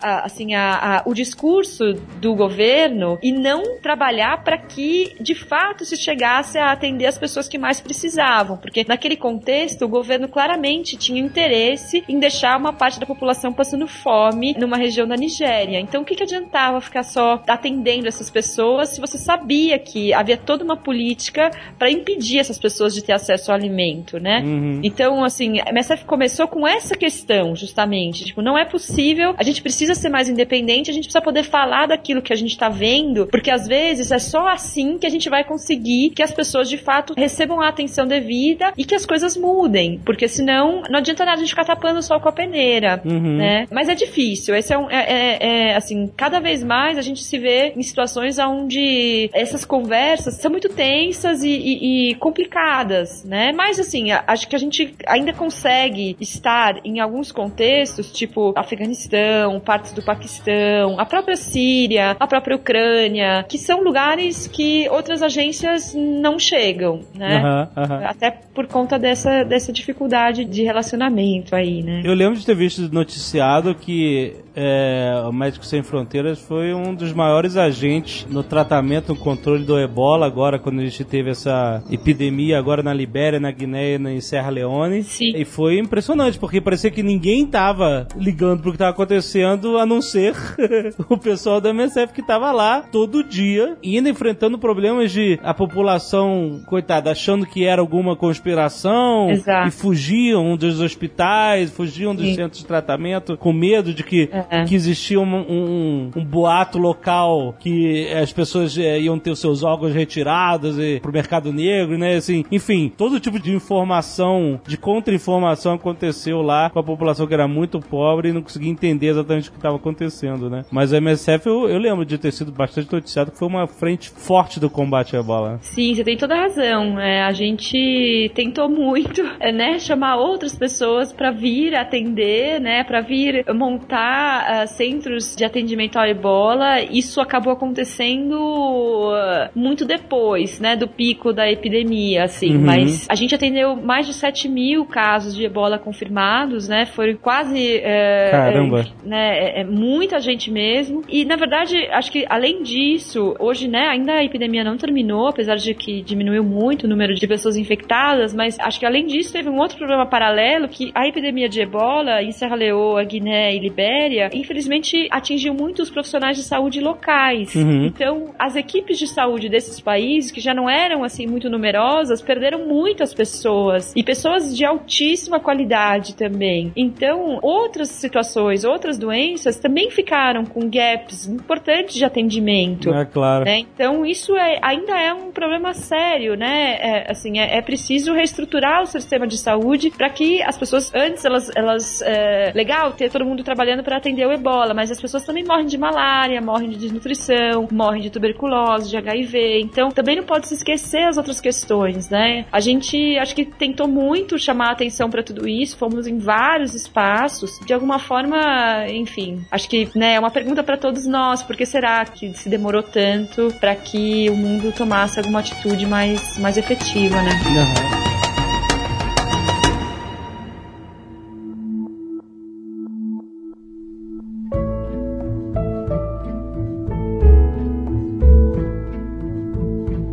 C: a- assim, a- a- o discurso do governo e não trabalhar para que, de fato, se chegasse a atender as pessoas que mais precisavam. Porque naquele contexto, o governo claramente tinha interesse em deixar uma parte da população passando fome numa região da Nigéria. Então, o que, que adiantava ficar só atendendo essas pessoas se você sabia que havia toda uma política para impedir essas pessoas de ter acesso ao alimento, né?
B: Uhum.
C: Então, assim, a MSF começou com essa questão, justamente. Tipo, não é possível, a gente precisa ser mais independente, a gente precisa poder falar daquilo que a gente tá vendo, porque às vezes é só assim que a gente vai conseguir que as pessoas de fato recebam a atenção devida e que as coisas mudem. Porque senão não adianta nada a gente ficar tapando o sol com a peneira,
B: Uhum.
C: né? Mas é difícil. Esse é, um, é, é- é, assim, cada vez mais a gente se vê em situações onde essas conversas são muito tensas e, e- e complicadas, né? Mas assim, acho que a gente ainda consegue estar em alguns contextos, tipo Afeganistão, partes do Paquistão, a própria Síria, a própria Ucrânia, que são lugares que outras agências não chegam, né?
B: Aham, aham.
C: Até por conta dessa, dessa dificuldade de relacionamento aí, né?
B: Eu lembro de ter visto noticiado que é, o Médicos Sem Fronteiras foi um dos maiores agentes no tratamento, no controle do ebola, agora quando a gente teve essa epidemia agora na Libéria, na Guiné e em Serra Leone.
C: Sim.
B: E foi impressionante, porque parecia que ninguém tava ligando pro que tava acontecendo, a não ser [LAUGHS] o pessoal da MSF que tava lá todo dia, indo enfrentando problemas de a população, coitada, achando que era alguma conspiração
C: Exato.
B: e fugiam dos hospitais, fugiam dos
C: Sim.
B: centros de tratamento com medo de que,
C: É.
B: que existia um, um- um boato local que as pessoas eh, iam ter os seus órgãos retirados e, pro mercado negro, né? Assim, enfim, todo tipo de informação, de contra-informação aconteceu lá com a população que era muito pobre e não conseguia entender exatamente o que estava acontecendo, né? Mas a MSF eu, eu lembro de ter sido bastante noticiado que foi uma frente forte do combate à ebola.
C: Sim, você tem toda a razão. É, a gente tentou muito, é, né, chamar outras pessoas para vir atender, né, para vir montar ah, centros de atendimento ao ebola, isso acabou acontecendo ah, muito depois, né, do pico da epidemia, assim.
B: Uhum.
C: Mas a gente atendeu mais de 7 mil casos de ebola confirmados, né? Foram quase. é,
B: Caramba.
C: né, é, é muita gente mesmo. E, na verdade, acho que além disso, hoje, né, ainda a epidemia não terminou, apesar de que diminuiu muito o número de pessoas infectadas, mas acho que além disso teve um outro problema paralelo que a epidemia de ebola em Serra Leoa, Guiné e Libéria, infelizmente atingiu muito os profissionais de saúde locais.
B: Uhum.
C: Então, as equipes de saúde desses países, que já não eram assim muito numerosas, perderam muitas pessoas e pessoas de altíssima qualidade também. Então, outras situações, outras doenças também ficaram com gaps importantes de atendimento.
B: É claro.
C: né? Então isso é- ainda é um problema sério, né? É, assim, é, é preciso reestruturar o sistema de saúde para que as pessoas antes elas, elas é, legal ter todo mundo trabalhando para atender o Ebola, mas as pessoas também morrem de malária, morrem de desnutrição, morrem de tuberculose, de HIV. Então também não pode se esquecer as outras questões, né? A gente acho que tentou muito chamar a atenção para tudo isso, fomos em vários espaços, de alguma forma, enfim, acho que né, é uma pergunta para todos nós, por que será que se demorou tanto para que o mundo tomasse alguma atitude mais, mais efetiva, né?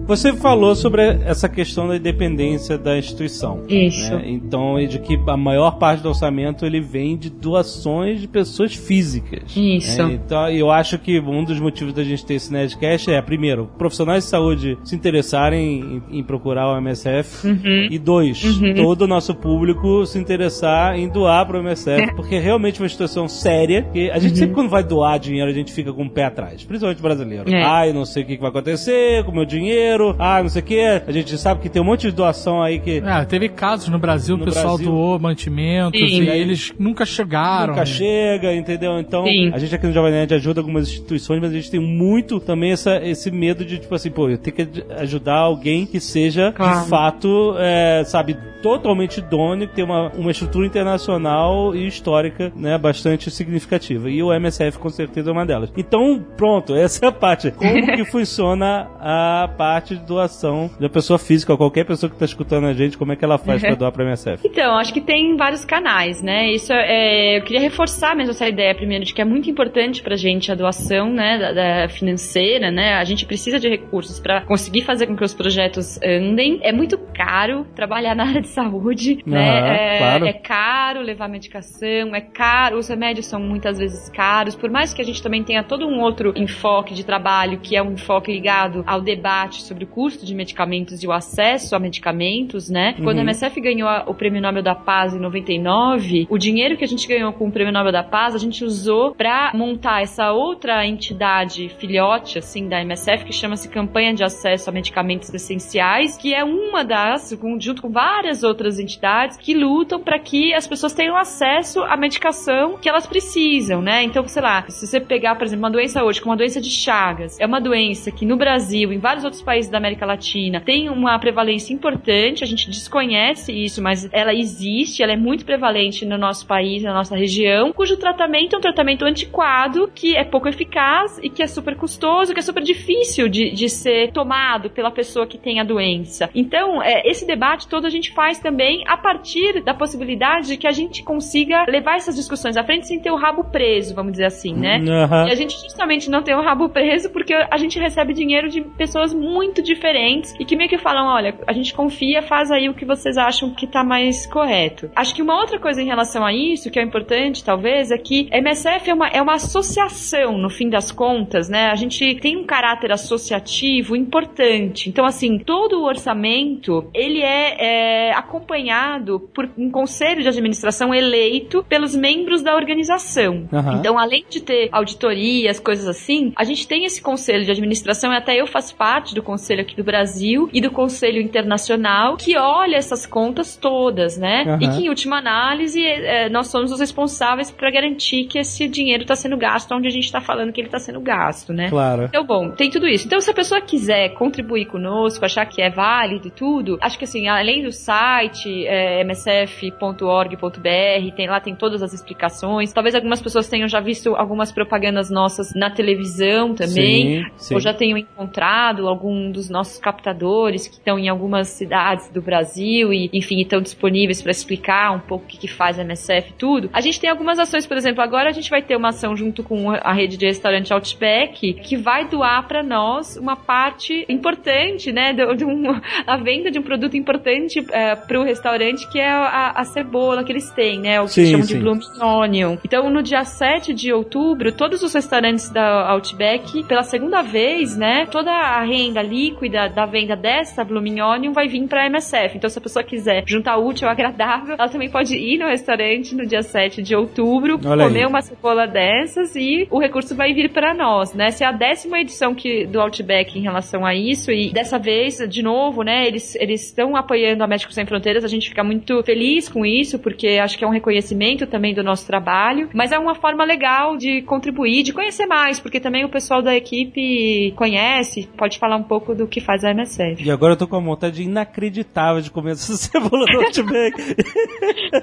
B: Você falou sobre essa questão da independência da instituição.
C: Isso.
B: né? Então, e de que a maior parte do orçamento ele vem de doações de pessoas físicas.
C: Isso.
B: né? Então, eu acho que um dos motivos da gente ter esse Nerdcast é, primeiro, profissionais de saúde se interessarem em, em procurar o MSF. E dois, todo o nosso público se interessar em doar para o MSF, porque é realmente uma situação séria. Que a gente sempre, quando vai doar dinheiro, a gente fica com o pé atrás, principalmente brasileiro.
C: É.
B: Ai, não sei o que vai acontecer com o meu dinheiro. Ah, não sei o que. A gente sabe que tem um monte de doação aí que.
D: É, teve casos no Brasil,
B: No
D: o pessoal
B: Brasil.
D: doou mantimentos
C: Sim.
D: e eles nunca chegaram.
B: Nunca chega, entendeu? Então,
C: Sim.
B: a gente aqui no Jovem Nerd ajuda algumas instituições, mas a gente tem muito também essa, esse medo de, tipo assim, pô, eu tenho que ajudar alguém que seja,
C: Claro.
B: de fato, é, sabe, totalmente idôneo, que tem uma, uma estrutura internacional e histórica, né, bastante significativa. E o MSF, com certeza, é uma delas. Então, pronto, [LAUGHS] essa é a parte. Como que [LAUGHS] funciona a parte de doação da pessoa física, qualquer pessoa que está escutando a gente, como é que ela faz [LAUGHS] para doar para MSF?
C: Então, acho que tem vários canais, né? Isso é, eu queria reforçar mesmo essa ideia, primeiro, de que é muito importante pra gente a doação, né, da, da financeira, né? A gente precisa de recursos pra conseguir fazer com que os projetos andem. É muito caro trabalhar na área de saúde, né?
B: Aham,
C: É,
B: claro.
C: é caro levar medicação, é caro, os remédios são muitas vezes caros, por mais que a gente também tenha todo um outro enfoque de trabalho, que é um enfoque ligado ao debate sobre o custo de medicamentos e o acesso a medicamentos, né? Quando a
B: Uhum.
C: MSF ganhou o Prêmio Nobel da Paz em 99, o dinheiro que a gente ganhou com o Prêmio Nobel da Paz, a gente usou pra montar essa outra entidade filhote, assim, da MSF, que chama-se Campanha de Acesso a Medicamentos Essenciais, que é uma das, junto com várias outras entidades, que lutam para que as pessoas tenham acesso à medicação que elas precisam, né? Então, sei lá, se você pegar, por exemplo, uma doença hoje, como a doença de Chagas, é uma doença que no Brasil, em vários outros países da América Latina, tem uma prevalência importante, a gente desconhece isso, mas ela existe, ela é muito prevalente no nosso país, na nossa região, cujo tratamento é um tratamento antiquado, que é pouco eficaz e que é super custoso, que é super difícil de, de ser tomado pela pessoa que tem a doença. Então, é, esse debate todo a gente faz também a partir da possibilidade de que a gente consiga levar essas discussões à frente sem ter o rabo preso, vamos dizer assim, né?
B: Aham.
C: E a gente justamente não tem o rabo preso porque a gente recebe dinheiro de pessoas muito diferentes e que meio que falam, olha, a gente confia, faz aí o que vocês acham que tá mais correto. Acho que uma outra coisa em relação a isso, que é importante talvez, é que a MSF é uma, é uma associação, no fim das contas, né? A gente tem um caráter associativo importante. Então, assim, todo o orçamento, ele é, é acompanhado por um conselho de administração eleito pelos membros da organização.
B: Aham.
C: Então, além de ter auditorias, coisas assim, a gente tem esse conselho de administração, e até eu faço parte do conselho conselho aqui do Brasil e do conselho internacional que olha essas contas todas, né?
B: Aham.
C: E que, em última análise, é, nós somos os responsáveis para garantir que esse dinheiro está sendo gasto onde a gente está falando que ele está sendo gasto, né?
B: Claro.
C: Então, bom, tem tudo isso. Então, se a pessoa quiser contribuir conosco, achar que é válido e tudo, acho que assim, além do site, é, msf.org.br, tem lá tem todas as explicações. Talvez algumas pessoas tenham já visto algumas propagandas nossas na televisão também,
B: Sim, sim.
C: ou já tenham encontrado algum dos nossos captadores que estão em algumas cidades do Brasil e, enfim, estão disponíveis para explicar um pouco o que, que faz a MSF e tudo. A gente tem algumas ações, por exemplo, agora a gente vai ter uma ação junto com a rede de restaurante Outback que vai doar para nós uma parte importante, né, de, de um, a venda de um produto importante para o restaurante que é a, a cebola que eles têm, né, o que
B: Sim,
C: chamam
B: sim.
C: de Blooming Onion. Então, no dia 7 de outubro, todos os restaurantes da Outback, pela segunda vez, né, toda a renda líquida da venda dessa Blooming vai vir para a MSF. Então, se a pessoa quiser juntar útil ao agradável, ela também pode ir no restaurante no dia 7 de outubro,
B: Olha
C: comer
B: aí.
C: uma cebola dessas e o recurso vai vir para nós, né? Essa é a décima edição que, do Outback em relação a isso e dessa vez, de novo, né, eles eles estão apoiando a Médicos Sem Fronteiras, a gente fica muito feliz com isso, porque acho que é um reconhecimento também do nosso trabalho, mas é uma forma legal de contribuir, de conhecer mais, porque também o pessoal da equipe conhece, pode falar um pouco do que faz a MSF.
B: E agora eu tô com uma vontade inacreditável de comer essa [LAUGHS] cebola do Outback. [LAUGHS]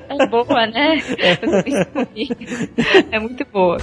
C: É boa, né? Comi. É muito boa.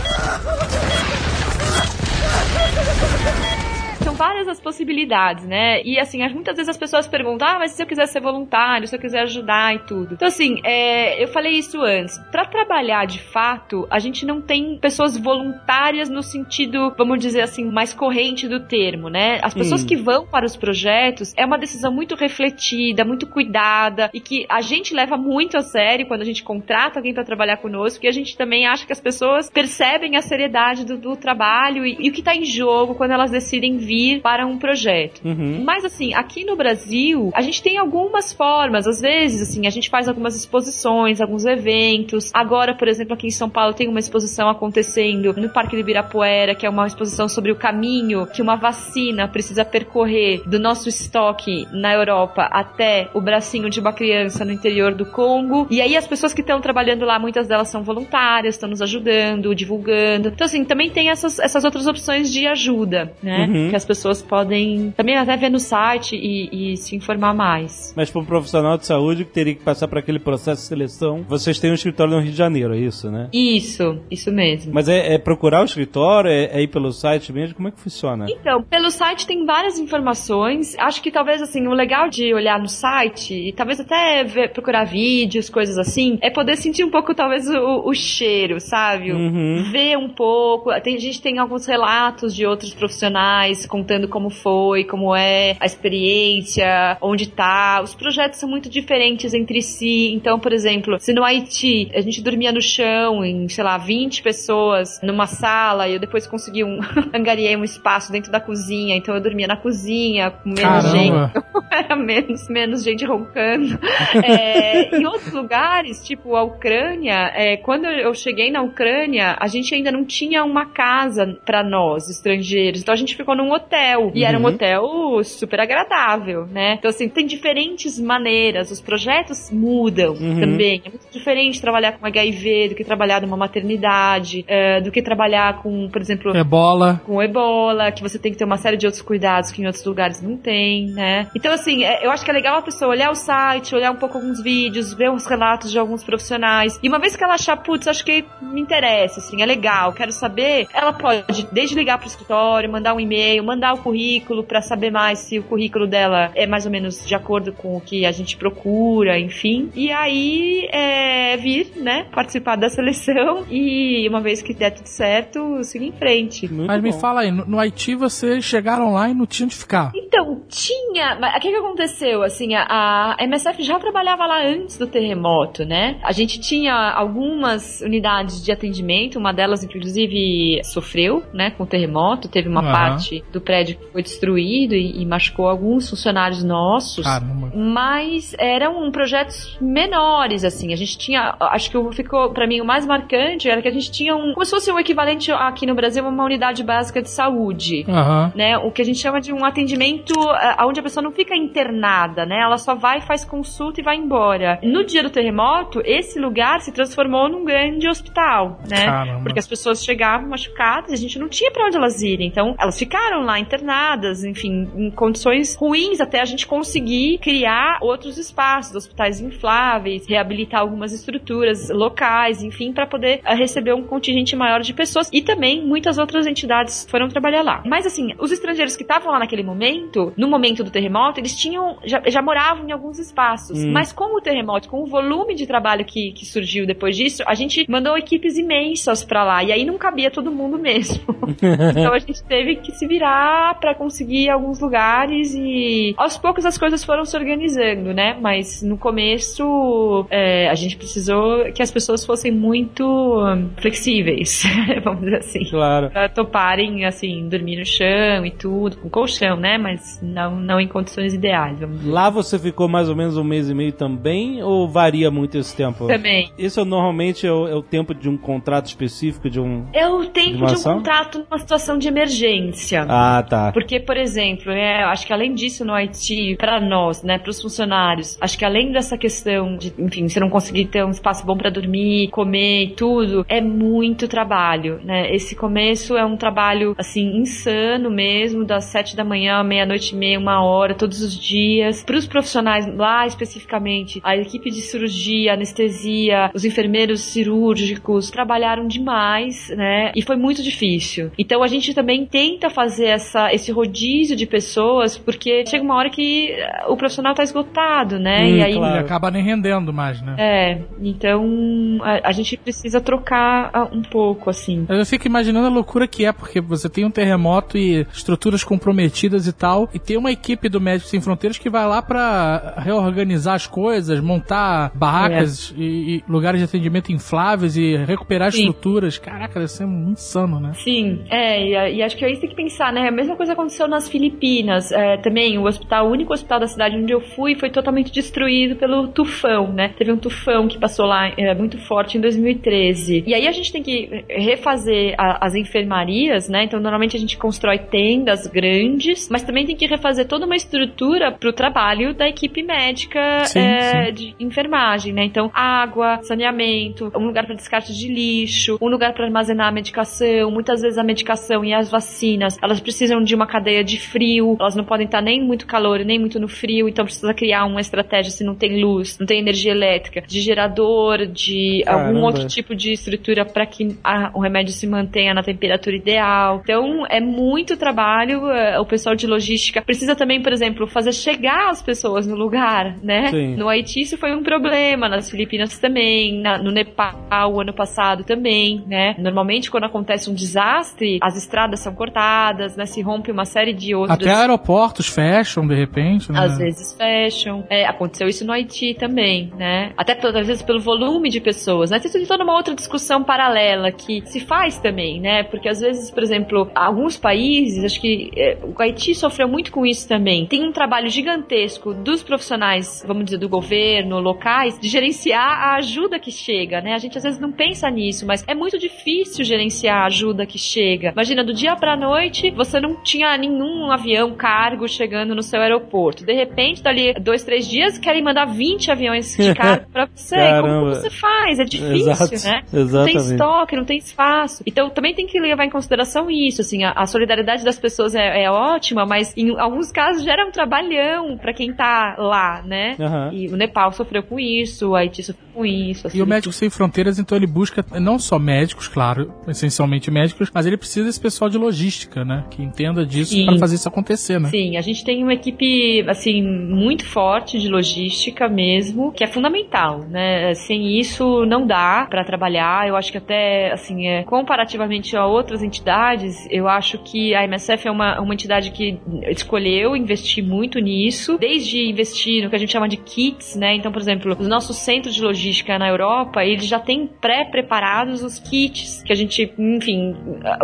C: São várias as possibilidades, né? E assim, as- muitas vezes as pessoas perguntam: ah, mas se eu quiser ser voluntário, se eu quiser ajudar e tudo. Então, assim, é, eu falei isso antes. Pra trabalhar de fato, a gente não tem pessoas voluntárias no sentido, vamos dizer assim, mais corrente do termo, né? As pessoas
B: Hum.
C: que vão para os projetos é uma decisão muito refletida, muito cuidada e que a gente leva muito a sério quando a gente contrata alguém para trabalhar conosco e a gente também acha que as pessoas percebem a seriedade do, do trabalho e, e o que está em jogo quando elas decidem vir para um projeto.
B: Uhum.
C: Mas assim, aqui no Brasil, a gente tem algumas formas, às vezes, assim, a gente faz algumas exposições, alguns eventos. Agora, por exemplo, aqui em São Paulo tem uma exposição acontecendo no Parque do Ibirapuera, que é uma exposição sobre o caminho que uma vacina precisa percorrer do nosso estoque na Europa até o bracinho de uma criança no interior do Congo. E aí as pessoas que estão trabalhando lá, muitas delas são voluntárias, estão nos ajudando, divulgando. Então, assim, também tem essas, essas outras opções de ajuda, né?
B: Uhum.
C: Que as pessoas podem também até ver no site e, e se informar mais.
B: Mas para um profissional de saúde que teria que passar por aquele processo de seleção, vocês têm um escritório no Rio de Janeiro, é isso, né?
C: Isso, isso mesmo.
B: Mas é, é procurar o escritório? É, é ir pelo site mesmo? Como é que funciona?
C: Então, pelo site tem várias informações. Acho que talvez assim, o legal de olhar no site e talvez até ver- procurar vídeos, coisas assim, é poder sentir um pouco talvez o, o cheiro, sabe?
B: Uhum.
C: Ver um pouco. Tem, a gente tem alguns relatos de outros profissionais contando como foi, como é a experiência, onde tá. Os projetos são muito diferentes entre si. Então, por exemplo, se no Haiti a gente dormia no chão em, sei lá, 20 pessoas numa sala e eu depois consegui um [LAUGHS] angariei um espaço dentro da cozinha, então eu dormia na cozinha com menos
D: Caramba.
C: gente, [LAUGHS] era menos, menos gente roncando. [LAUGHS] É, em outros lugares, tipo a Ucrânia, é, quando eu cheguei na Ucrânia, a gente ainda não tinha uma casa pra nós, estrangeiros. Então a gente ficou num hotel. E era um
B: Uhum.
C: hotel super agradável, né? Então, assim, tem diferentes maneiras. Os projetos mudam
B: Uhum.
C: também. É muito diferente trabalhar com HIV do que trabalhar numa maternidade, é, do que trabalhar com, por exemplo,
D: Ebola.
C: com ebola, que você tem que ter uma série de outros cuidados que em outros lugares não tem, né? Então, assim, é- eu acho que é legal a pessoa olhar o site, olhar um pouco alguns vídeos, ver os relatos de alguns profissionais. E uma vez que ela achar, putz, acho que me interessa, assim, é legal, quero saber, ela pode desde ligar pro escritório, mandar um e-mail, mandar o currículo pra saber mais se o currículo dela é mais ou menos de acordo com o que a gente procura, enfim. E aí, é, vir, né, participar da seleção e uma vez que der tudo certo, seguir em frente.
B: Muito
D: Mas me
B: bom.
D: fala aí, no, no Haiti vocês chegaram lá e não tinham onde ficar.
C: Então, tinha. Mas o que, que aconteceu? Assim, a, a MSF já trabalhava lá antes do terremoto, né? A gente tinha algumas unidades de atendimento, uma delas, inclusive, sofreu, né, com o terremoto. Teve uma
D: Aham.
C: parte do prédio que foi destruído e, e machucou alguns funcionários nossos.
D: Caramba.
C: Mas eram projetos menores, assim. A gente tinha. Acho que ficou, pra mim, o mais marcante era que a gente tinha um. Como se fosse um equivalente aqui no Brasil, uma unidade básica de saúde
D: Aham.
C: né? O que a gente chama de um atendimento atendimento ah, onde a pessoa não fica internada, né? Ela só vai, faz consulta e vai embora. No dia do terremoto, esse lugar se transformou num grande hospital, né?
D: Caramba.
C: Porque as pessoas chegavam machucadas e a gente não tinha pra onde elas irem. Então, elas ficaram lá internadas, enfim, em condições ruins até a gente conseguir criar outros espaços, hospitais infláveis, reabilitar algumas estruturas locais, enfim, para poder eh, receber um contingente maior de pessoas e também muitas outras entidades foram trabalhar lá. Mas assim, os estrangeiros que estavam lá naquele momento, no momento do terremoto, eles tinham já, já moravam em alguns espaços. Mas com o terremoto, com o volume de trabalho que, que surgiu depois disso, a gente mandou equipes imensas pra lá e aí não cabia todo mundo mesmo. [LAUGHS] então a gente teve que se virar pra conseguir alguns lugares e aos poucos as coisas foram se organizando, né? Mas no começo é, a gente precisou que as pessoas fossem muito hum, flexíveis, [LAUGHS] vamos dizer assim.
B: Claro.
C: Pra toparem, assim, dormir no chão e tudo, com colchão, né? Mas não, não em condições ideais, vamos dizer.
B: Lá você ficou mais ou menos um mês e meio também, ou varia muito esse tempo?
C: Também.
B: Isso normalmente é o, é o tempo de um contrato específico, de um...
C: É o tempo
B: De
C: de um contrato numa situação de emergência.
B: Ah, tá.
C: Porque, por exemplo, é, acho que além disso no Haiti, para nós, né, para os funcionários, acho que além dessa questão de, enfim, você não conseguir ter um espaço bom para dormir, comer e tudo, é muito trabalho, né? Esse começo é um trabalho assim insano mesmo, das sete da manhã meia-noite e meia, uma hora, todos os dias. Para os profissionais lá especificamente, a equipe de cirurgia, anestesia, os enfermeiros cirúrgicos trabalharam demais, né? E foi muito difícil. Então a gente também tenta fazer essa, esse rodízio de pessoas, porque chega uma hora que eh, o profissional tá esgotado, né?
B: Hum,
C: e aí
B: claro.
D: Acaba nem rendendo mais, né?
C: é, então a, a gente precisa trocar ah, um pouco, assim.
D: Eu fico imaginando a loucura que é, porque você tem um terremoto e estruturas comprometidas e tal, e tem uma equipe do Médicos Sem Fronteiras que vai lá pra reorganizar as coisas, montar barracas e, e lugares de atendimento infláveis e recuperar
C: Sim.
D: estruturas. Caraca, deve ser muito insano, né?
C: Sim, é, e, e acho que aí você tem que pensar, né? A mesma coisa aconteceu nas Filipinas. É, também, o hospital, o único hospital da cidade onde eu fui foi totalmente destruído pelo tufão, né? Teve um tufão que passou lá é, muito forte em 2013. E aí a gente tem que refazer a- as enfermarias, né? Então, normalmente a gente constrói tendas grandes, mas também tem que refazer toda uma estrutura pro trabalho da equipe médica
D: Sim,
C: é,
D: sim.
C: de enfermagem, né? Então, água, saneamento, um lugar para descarte de lixo, um lugar para armazenar a medicação. Muitas vezes a medicação e as vacinas, elas precisam de uma cadeia de frio, elas não podem estar nem muito calor nem muito no frio, então precisa criar uma estratégia se não tem luz, não tem energia elétrica, de gerador, de algum
B: Caramba.
C: outro tipo de estrutura para que a- o remédio se mantenha na temperatura ideal. Então, é muito trabalho. eh, O pessoal de logística precisa também, por exemplo, fazer chegar as pessoas no lugar, né?
B: Sim.
C: No Haiti isso foi um problema, nas Filipinas também, na- no Nepal o ano passado também, né? Normalmente quando acontece um desastre, as estradas são cortadas, né? Se rompe uma série de outras.
D: Até aeroportos fecham, de repente, né?
C: Às vezes fecham. É, aconteceu isso no Haiti também, né? Até às vezes pelo volume de pessoas, né? Tem toda uma outra discussão paralela que se faz também, né? Porque às vezes, por exemplo, alguns países, acho que é, o Haiti sofreu muito com isso também. Tem um trabalho gigantesco dos profissionais, vamos dizer, do governo, locais, de gerenciar a ajuda que chega, né? A gente às vezes não pensa nisso, mas é muito difícil gerenciar a ajuda que chega. Imagina, do dia pra noite, você não tinha nenhum avião cargo chegando no seu aeroporto. De repente, dali dois, três dias, querem mandar 20 aviões de [LAUGHS] cargo pra você. Como, como você faz? É difícil,
B: Exato,
C: né? Não tem
B: exatamente.
C: estoque, não tem espaço. Então também tem que levar em consideração isso, assim, a, a solidariedade das pessoas é, é ótima, mas em alguns casos gera um trabalhão pra quem tá lá, né?
B: Aham.
C: E o Nepal sofreu com isso, o Haiti sofreu com isso.
D: E o Médicos Sem Fronteiras, então, ele busca não só médicos, claro, essencialmente médicos, mas ele precisa desse pessoal de logística, né? Que entenda disso para fazer isso acontecer, né?
C: Sim, a gente tem uma equipe, assim, muito forte de logística mesmo, que é fundamental, né? Sem isso não dá pra trabalhar. Eu acho que até, assim, é, comparativamente a outras entidades, eu acho que a MSF é uma, uma entidade que escolheu investir muito nisso, desde investir no que a gente chama de kits, né? Então, por exemplo, os nossos centros de logística na Europa, eles já têm pré-preparados os kits que a gente, enfim,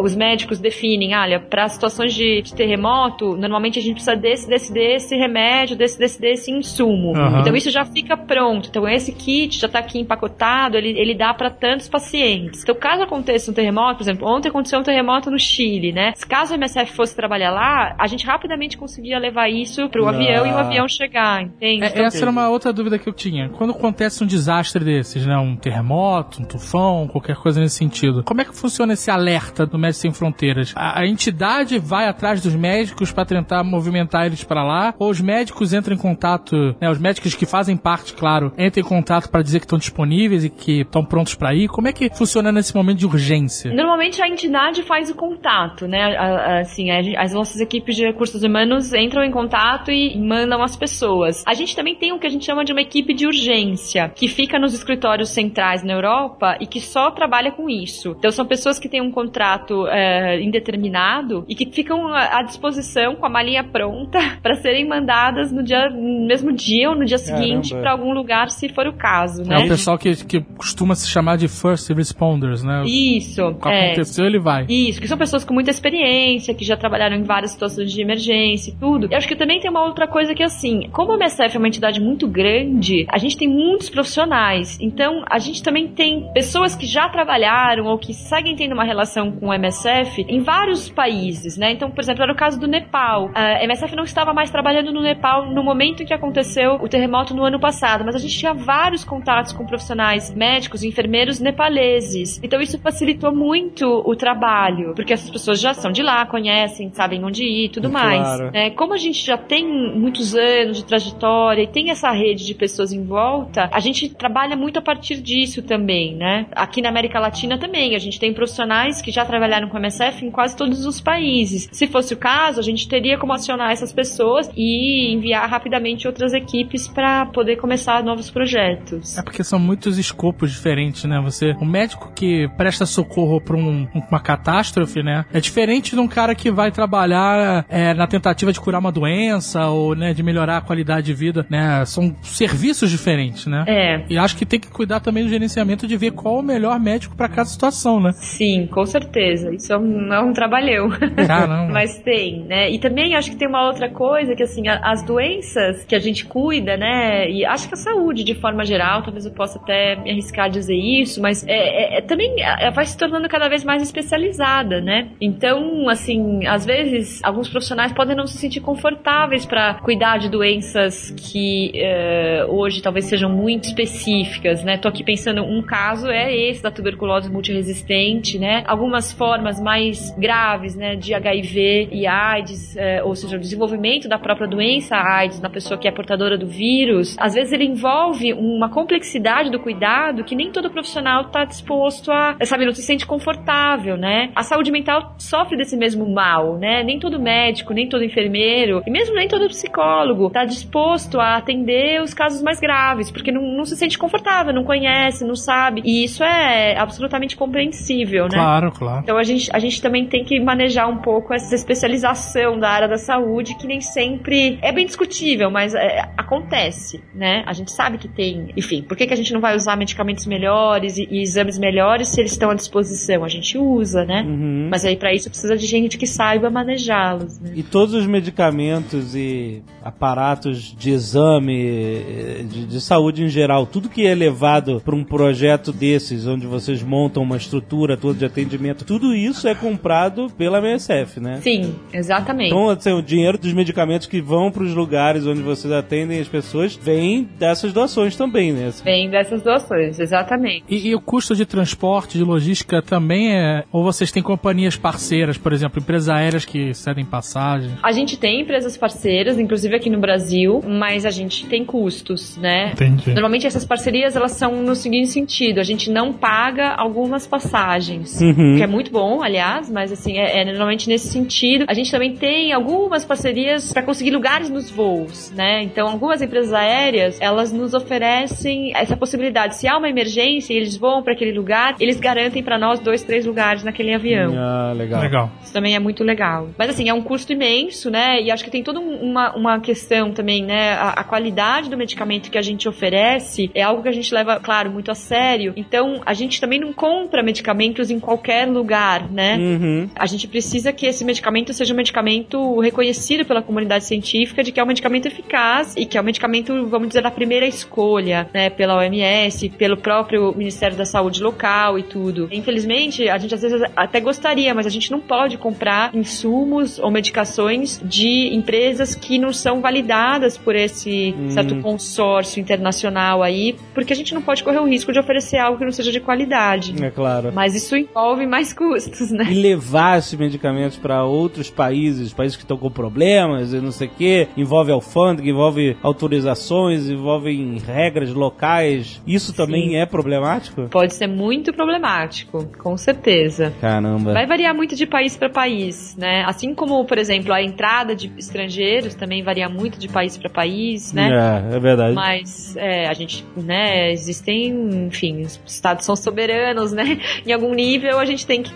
C: os médicos definem, olha, para situações de, de terremoto, normalmente a gente precisa desse, desse, desse remédio, desse, desse, desse insumo.
D: Aham.
C: Então isso já fica pronto. Então esse kit já tá aqui empacotado, ele, ele dá para tantos pacientes. Então caso aconteça um terremoto, por exemplo, ontem aconteceu um terremoto no Chile, né? Se caso a MSF fosse trabalhar lá, a gente rapidamente conseguia levar isso pro
B: Ah.
C: avião e o avião chegar, entende?
D: É,
C: Então,
D: essa era uma outra dúvida que eu tinha. Quando acontece um desastre desses, né? Um terremoto, um tufão, qualquer coisa nesse sentido. Como é que funciona esse alerta do Médicos Sem Fronteiras? A, a entidade vai atrás dos médicos para tentar movimentar eles para lá? Ou os médicos entram em contato, né? Os médicos que fazem parte, claro, entram em contato para dizer que estão disponíveis e que estão prontos para ir? Como é que funciona nesse momento de urgência?
C: Normalmente a entidade faz o contato, né? Assim, as nossas equipes de recursos humanos entram em contato e mandam as pessoas. A gente também tem o que a gente chama de uma equipe de urgência, que fica nos escritórios centrais na Europa e que só trabalha com isso. Então são pessoas que têm um contrato é, indeterminado e que ficam à disposição com a malinha pronta [LAUGHS] para serem mandadas no dia, no mesmo dia ou no dia seguinte para algum lugar, se for o caso,
D: É
C: né?
D: o pessoal que, que costuma se chamar de first responders, né?
C: Isso.
D: O que
C: é.
D: aconteceu, ele vai.
C: Isso, que são pessoas com muita experiência, que já trabalharam em várias situações de emergência e tudo. Eu acho que também tem uma outra coisa que, assim, como a MSF é uma entidade muito grande, a gente tem muitos profissionais. Então, a gente também tem pessoas que já trabalharam ou que seguem tendo uma relação com o MSF em vários países, né? Então, por exemplo, era o caso do Nepal. A MSF não estava mais trabalhando no Nepal no momento em que aconteceu o terremoto no ano passado, mas a gente tinha vários contatos com profissionais médicos e enfermeiros nepaleses. Então, isso facilitou muito o trabalho, porque essas pessoas já são de lá, conhecem, sabem onde ir e tudo mais. Né? Como a gente já tem muitos anos de trajetória e tem essa rede de pessoas em volta, a gente trabalha muito a partir disso também, né? Aqui na América Latina também, a gente tem profissionais que já trabalharam com a MSF em quase todos os países. Se fosse o caso, a gente teria como acionar essas pessoas e enviar rapidamente outras equipes para poder começar novos projetos.
D: É porque são muitos escopos diferentes, né? Você, um médico que presta socorro para um, uma catástrofe, né? É diferente de um cara que vai trabalhar é, na tentativa de curar uma doença ou, né, de melhorar a qualidade de vida, né? São serviços diferentes, né?
C: É,
D: E acho que tem que cuidar também do gerenciamento de ver qual o melhor médico para cada situação, né?
C: sim, com certeza. Isso é um, é um trabalhão.
D: Caramba.
C: Mas tem, né? E também acho que tem uma outra coisa que assim, as doenças que a gente cuida, né? E acho que a saúde de forma geral, talvez eu possa até me arriscar a dizer isso, mas é, é- é- também é- vai se tornando cada vez mais especializada, né? Então, assim, às vezes alguns profissionais podem não se sentir confortáveis para cuidar de doenças que eh, hoje talvez sejam muito específicas, né? Tô aqui pensando um caso é esse da tuberculose multiresistente, né? Algumas formas mais graves, né, de HIV e AIDS, eh, ou seja, o desenvolvimento da própria doença AIDS na pessoa que é portadora do vírus, às vezes ele envolve uma complexidade do cuidado que nem todo profissional está disposto a, sabe, não se sente confortável, né? A saúde mental sofre desse mesmo mal, né? Nem todo médico, nem todo enfermeiro, e mesmo nem todo psicólogo está disposto a atender os casos mais graves, porque não, não se sente confortável, não conhece, não sabe. E isso é absolutamente compreensível, né?
D: Claro, claro.
C: Então a gente, a gente também tem que manejar um pouco essa especialização da área da saúde, que nem sempre é bem discutível, mas é, acontece, né? A gente sabe que tem, enfim, por que, que a gente não vai usar medicamentos melhores e, e exames melhores se eles estão à disposição? A gente usa, né?
B: Uhum.
C: Mas aí pra isso precisa de gente que saiba manejá-los, né?
B: E todos os medicamentos e aparatos de exame, de, de saúde em geral, tudo que é levado para um projeto desses, onde vocês montam uma estrutura toda de atendimento, tudo isso é comprado pela MSF, né?
C: Sim, exatamente.
B: Então, assim, o dinheiro dos medicamentos que vão para os lugares onde vocês atendem as pessoas vem dessas doações também, né?
C: Vem dessas doações, exatamente.
D: E, e o custo de transporte, de logística também é. Ou vocês têm companhias parceiras, por exemplo, empresas aéreas que cedem passagem?
C: A gente tem empresas parceiras, inclusive aqui no Brasil, mas a gente tem custos, né?
D: Entendi.
C: Normalmente essas parcerias elas são no seguinte sentido: a gente não paga algumas passagens,
B: Uhum.
C: que é muito bom, aliás, mas assim é, é normalmente nesse sentido. A gente também tem algumas parcerias para conseguir lugares nos voos, né? Então algumas empresas aéreas elas nos oferecem essa possibilidade. Se há uma emergência e eles vão para aquele lugar, eles garantem para nós dois, três lugares naquele avião.
B: Ah, legal.
D: Legal.
C: Isso também é muito legal. Mas assim, é um custo imenso, né? E acho que tem toda um- uma, uma questão também, né? A, a qualidade do medicamento que a gente oferece é algo que a gente leva, claro, muito a sério. Então, a gente também não compra medicamentos em qualquer lugar, né?
B: Uhum.
C: A gente precisa que esse medicamento seja um medicamento reconhecido pela comunidade científica de que é um medicamento eficaz e que é um medicamento, vamos dizer, da primeira escolha, né, pela OMS, pelo próprio Ministério da Saúde local e tudo. Infelizmente, a gente às vezes até gostaria, mas a gente não pode comprar insumos ou informações de empresas que não são validadas por esse
B: Hum.
C: certo consórcio internacional aí, porque a gente não pode correr o risco de oferecer algo que não seja de qualidade.
B: É claro.
C: Mas isso envolve mais custos, né?
B: E levar esses para outros países, países que estão com problemas e não sei o que, envolve alfândega, envolve autorizações, envolve regras locais. Isso também é problemático?
C: Pode ser muito problemático, com certeza.
B: Caramba.
C: Vai variar muito de país para país, né? Assim como, por exemplo, a entrada de estrangeiros também varia muito de país para país, né?
B: É, é verdade.
C: Mas é, a gente, né, existem, enfim, os estados são soberanos, né? [LAUGHS] Em algum nível a gente tem que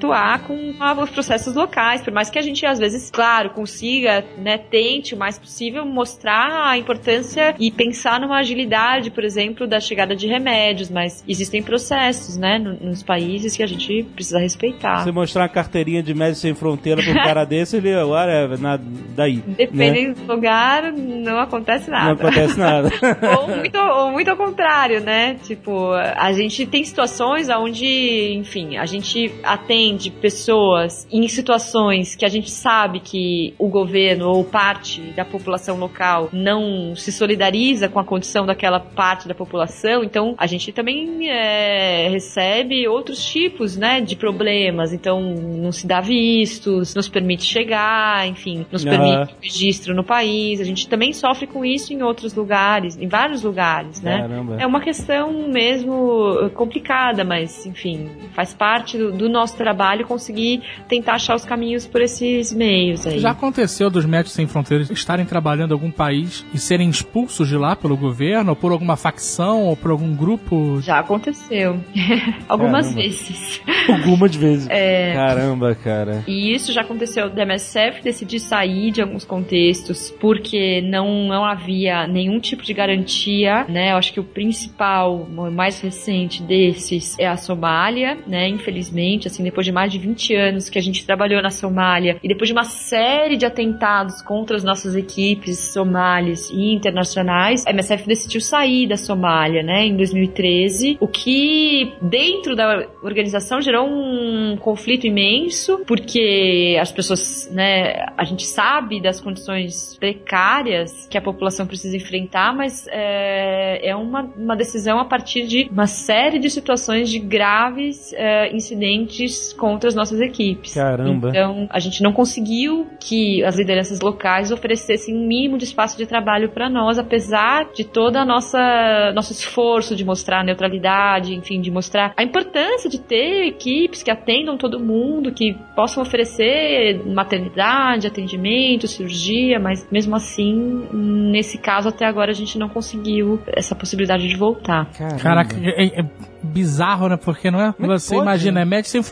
C: compactuar com os processos locais, por mais que a gente às vezes, claro, consiga, né, tente o mais possível mostrar a importância e pensar numa agilidade, por exemplo, da chegada de remédios, mas existem processos, né, no- nos países que a gente precisa respeitar.
B: Você mostrar uma carteirinha de médico sem fronteira pra um cara desse, ele, agora, nada, daí. né?
C: Dependendo do lugar, não acontece nada.
B: Não acontece nada. [LAUGHS]
C: ou, muito, ou muito ao contrário, né? Tipo, a gente tem situações onde, enfim, a gente atende pessoas em situações que a gente sabe que o governo ou parte da população local não se solidariza com a condição daquela parte da população, então a gente também é, recebe outros tipos, né, de problemas. Então, não se dá vistos, não se permite chegar, enfim, nos
B: Aham.
C: permite registro no país. A gente também sofre com isso em outros lugares, em vários lugares, né?
B: Caramba.
C: É uma questão mesmo complicada, mas enfim, faz parte do, do nosso trabalho conseguir tentar achar os caminhos por esses meios aí.
D: Já aconteceu dos Médicos Sem Fronteiras estarem trabalhando em algum país e serem expulsos de lá pelo governo, ou por alguma facção, ou por algum grupo?
C: Já aconteceu. [LAUGHS] Algumas
B: Caramba.
C: vezes. [LAUGHS]
B: Algumas vezes.
C: É.
B: Caramba, cara.
C: E isso já aconteceu da MSF decidir sair de alguns contextos porque não, não havia nenhum tipo de garantia, né? Eu acho que o principal, o mais recente desses é a Somália, né? Infelizmente, assim, depois de mais de 20 anos que a gente trabalhou na Somália e depois de uma série de atentados contra as nossas equipes somalis e internacionais, a MSF decidiu sair da Somália, né? Em 2013, o que dentro da organização gerou um conflito imenso, porque as pessoas, né, a gente sabe das condições precárias que a população precisa enfrentar, mas é, é uma, uma decisão a partir de uma série de situações de graves é, incidentes contra as nossas equipes.
B: Caramba.
C: Então, a gente não conseguiu que as lideranças locais oferecessem um mínimo de espaço de trabalho para nós, apesar de toda a nossa nosso esforço de mostrar neutralidade, enfim, de mostrar a importância de ter equipes que atendam todo mundo, que possam oferecer maternidade, atendimento, cirurgia, mas mesmo assim, nesse caso até agora a gente não conseguiu essa possibilidade de voltar.
B: Caramba.
D: Caraca, é, é bizarro, né? Porque não é?
B: É
D: você
B: pode,
D: imagina,
B: né?
D: é Médicos Sem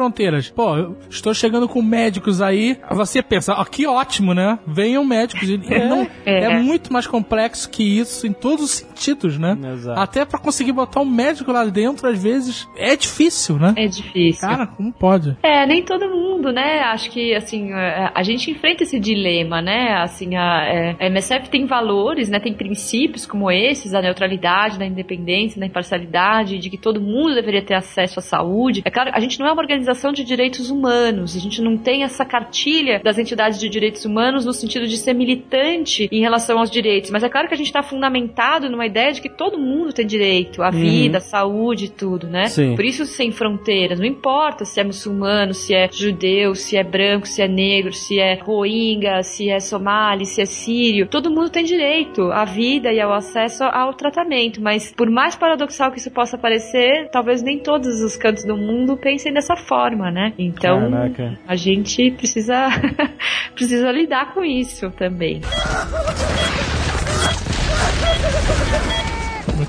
D: Fronteiras. Pô, eu estou chegando com médicos aí. Você pensa, ó, que ótimo, né? Venham médicos. E não- é.
C: É.
D: muito mais complexo que isso em todos os sentidos, né?
B: Exato.
D: Até pra conseguir botar um médico lá dentro, às vezes, é difícil, né?
C: É difícil.
D: Cara, como pode?
C: É, nem todo mundo, né? Acho que, assim, a a gente enfrenta esse dilema, né? Assim, a, é, a MSF tem valores, né? Tem princípios como esses, da neutralidade, da independência, da imparcialidade, de que todo mundo deveria ter acesso à saúde. É claro, a gente não é uma organização de direitos humanos, a gente não tem essa cartilha das entidades de direitos humanos no sentido de ser militante em relação aos direitos, mas é claro que a gente está fundamentado numa ideia de que todo mundo tem direito à vida, à saúde e tudo, né?
B: Sim.
C: Por isso sem fronteiras, não importa se é muçulmano, se é judeu, se é branco, se é negro, se é rohingya, se é somali, se é sírio, todo mundo tem direito à vida e ao acesso ao tratamento, mas por mais paradoxal que isso possa parecer, talvez nem todos os cantos do mundo pensem dessa forma, né? Então,
B: Caraca.
C: a gente precisa [LAUGHS] precisa lidar com isso também.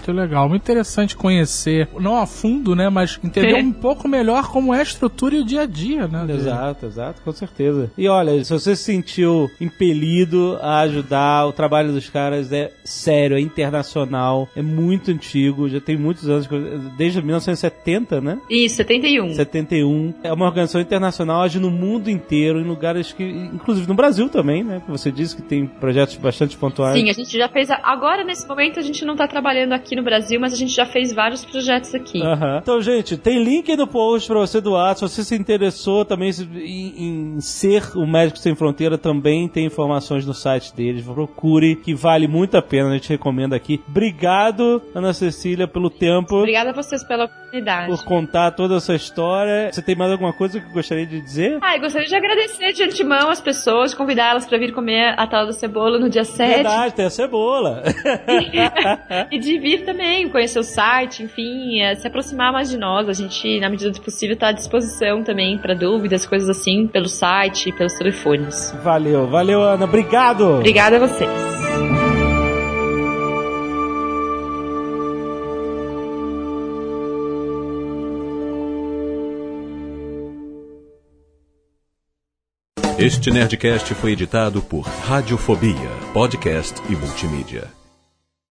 D: Muito legal, muito interessante conhecer, não a fundo, né, mas entender um pouco melhor como é a estrutura e o dia a dia, né?
B: Exato, exato, com certeza. E olha, se você se sentiu impelido a ajudar, o trabalho dos caras é sério, é internacional, é muito antigo, já tem muitos anos, desde 1970, né?
C: Isso, 71.
B: 71. É uma organização internacional, age no mundo inteiro, em lugares que, inclusive no Brasil também, né? Que você disse que tem projetos bastante pontuais.
C: Sim, a gente já fez. a- Agora, nesse momento, a gente não tá trabalhando aqui no Brasil, mas a gente já fez vários projetos aqui.
B: Aham. Então, gente, tem link no post pra você doar. Se você se interessou também em, em ser o Médico Sem Fronteira, também tem informações no site deles. Procure, que vale muito a pena. A gente recomenda aqui. Obrigado, Ana Cecília, pelo tempo.
C: Obrigada a vocês pela oportunidade.
B: Por contar toda essa história. Você tem mais alguma coisa que gostaria de dizer?
C: Ah, eu gostaria de agradecer de antemão as pessoas, convidá-las para vir comer a tal da cebola no dia 7.
B: Verdade, tem a cebola. [LAUGHS]
C: e de vir também, conhecer o site, enfim, é, se aproximar mais de nós. A gente, na medida do possível, está à disposição também para dúvidas, coisas assim, pelo site, pelos telefones.
B: valeu, valeu, Ana. Obrigado.
C: Obrigada a vocês.
F: Este Nerdcast foi editado por Radiofobia, podcast e multimídia.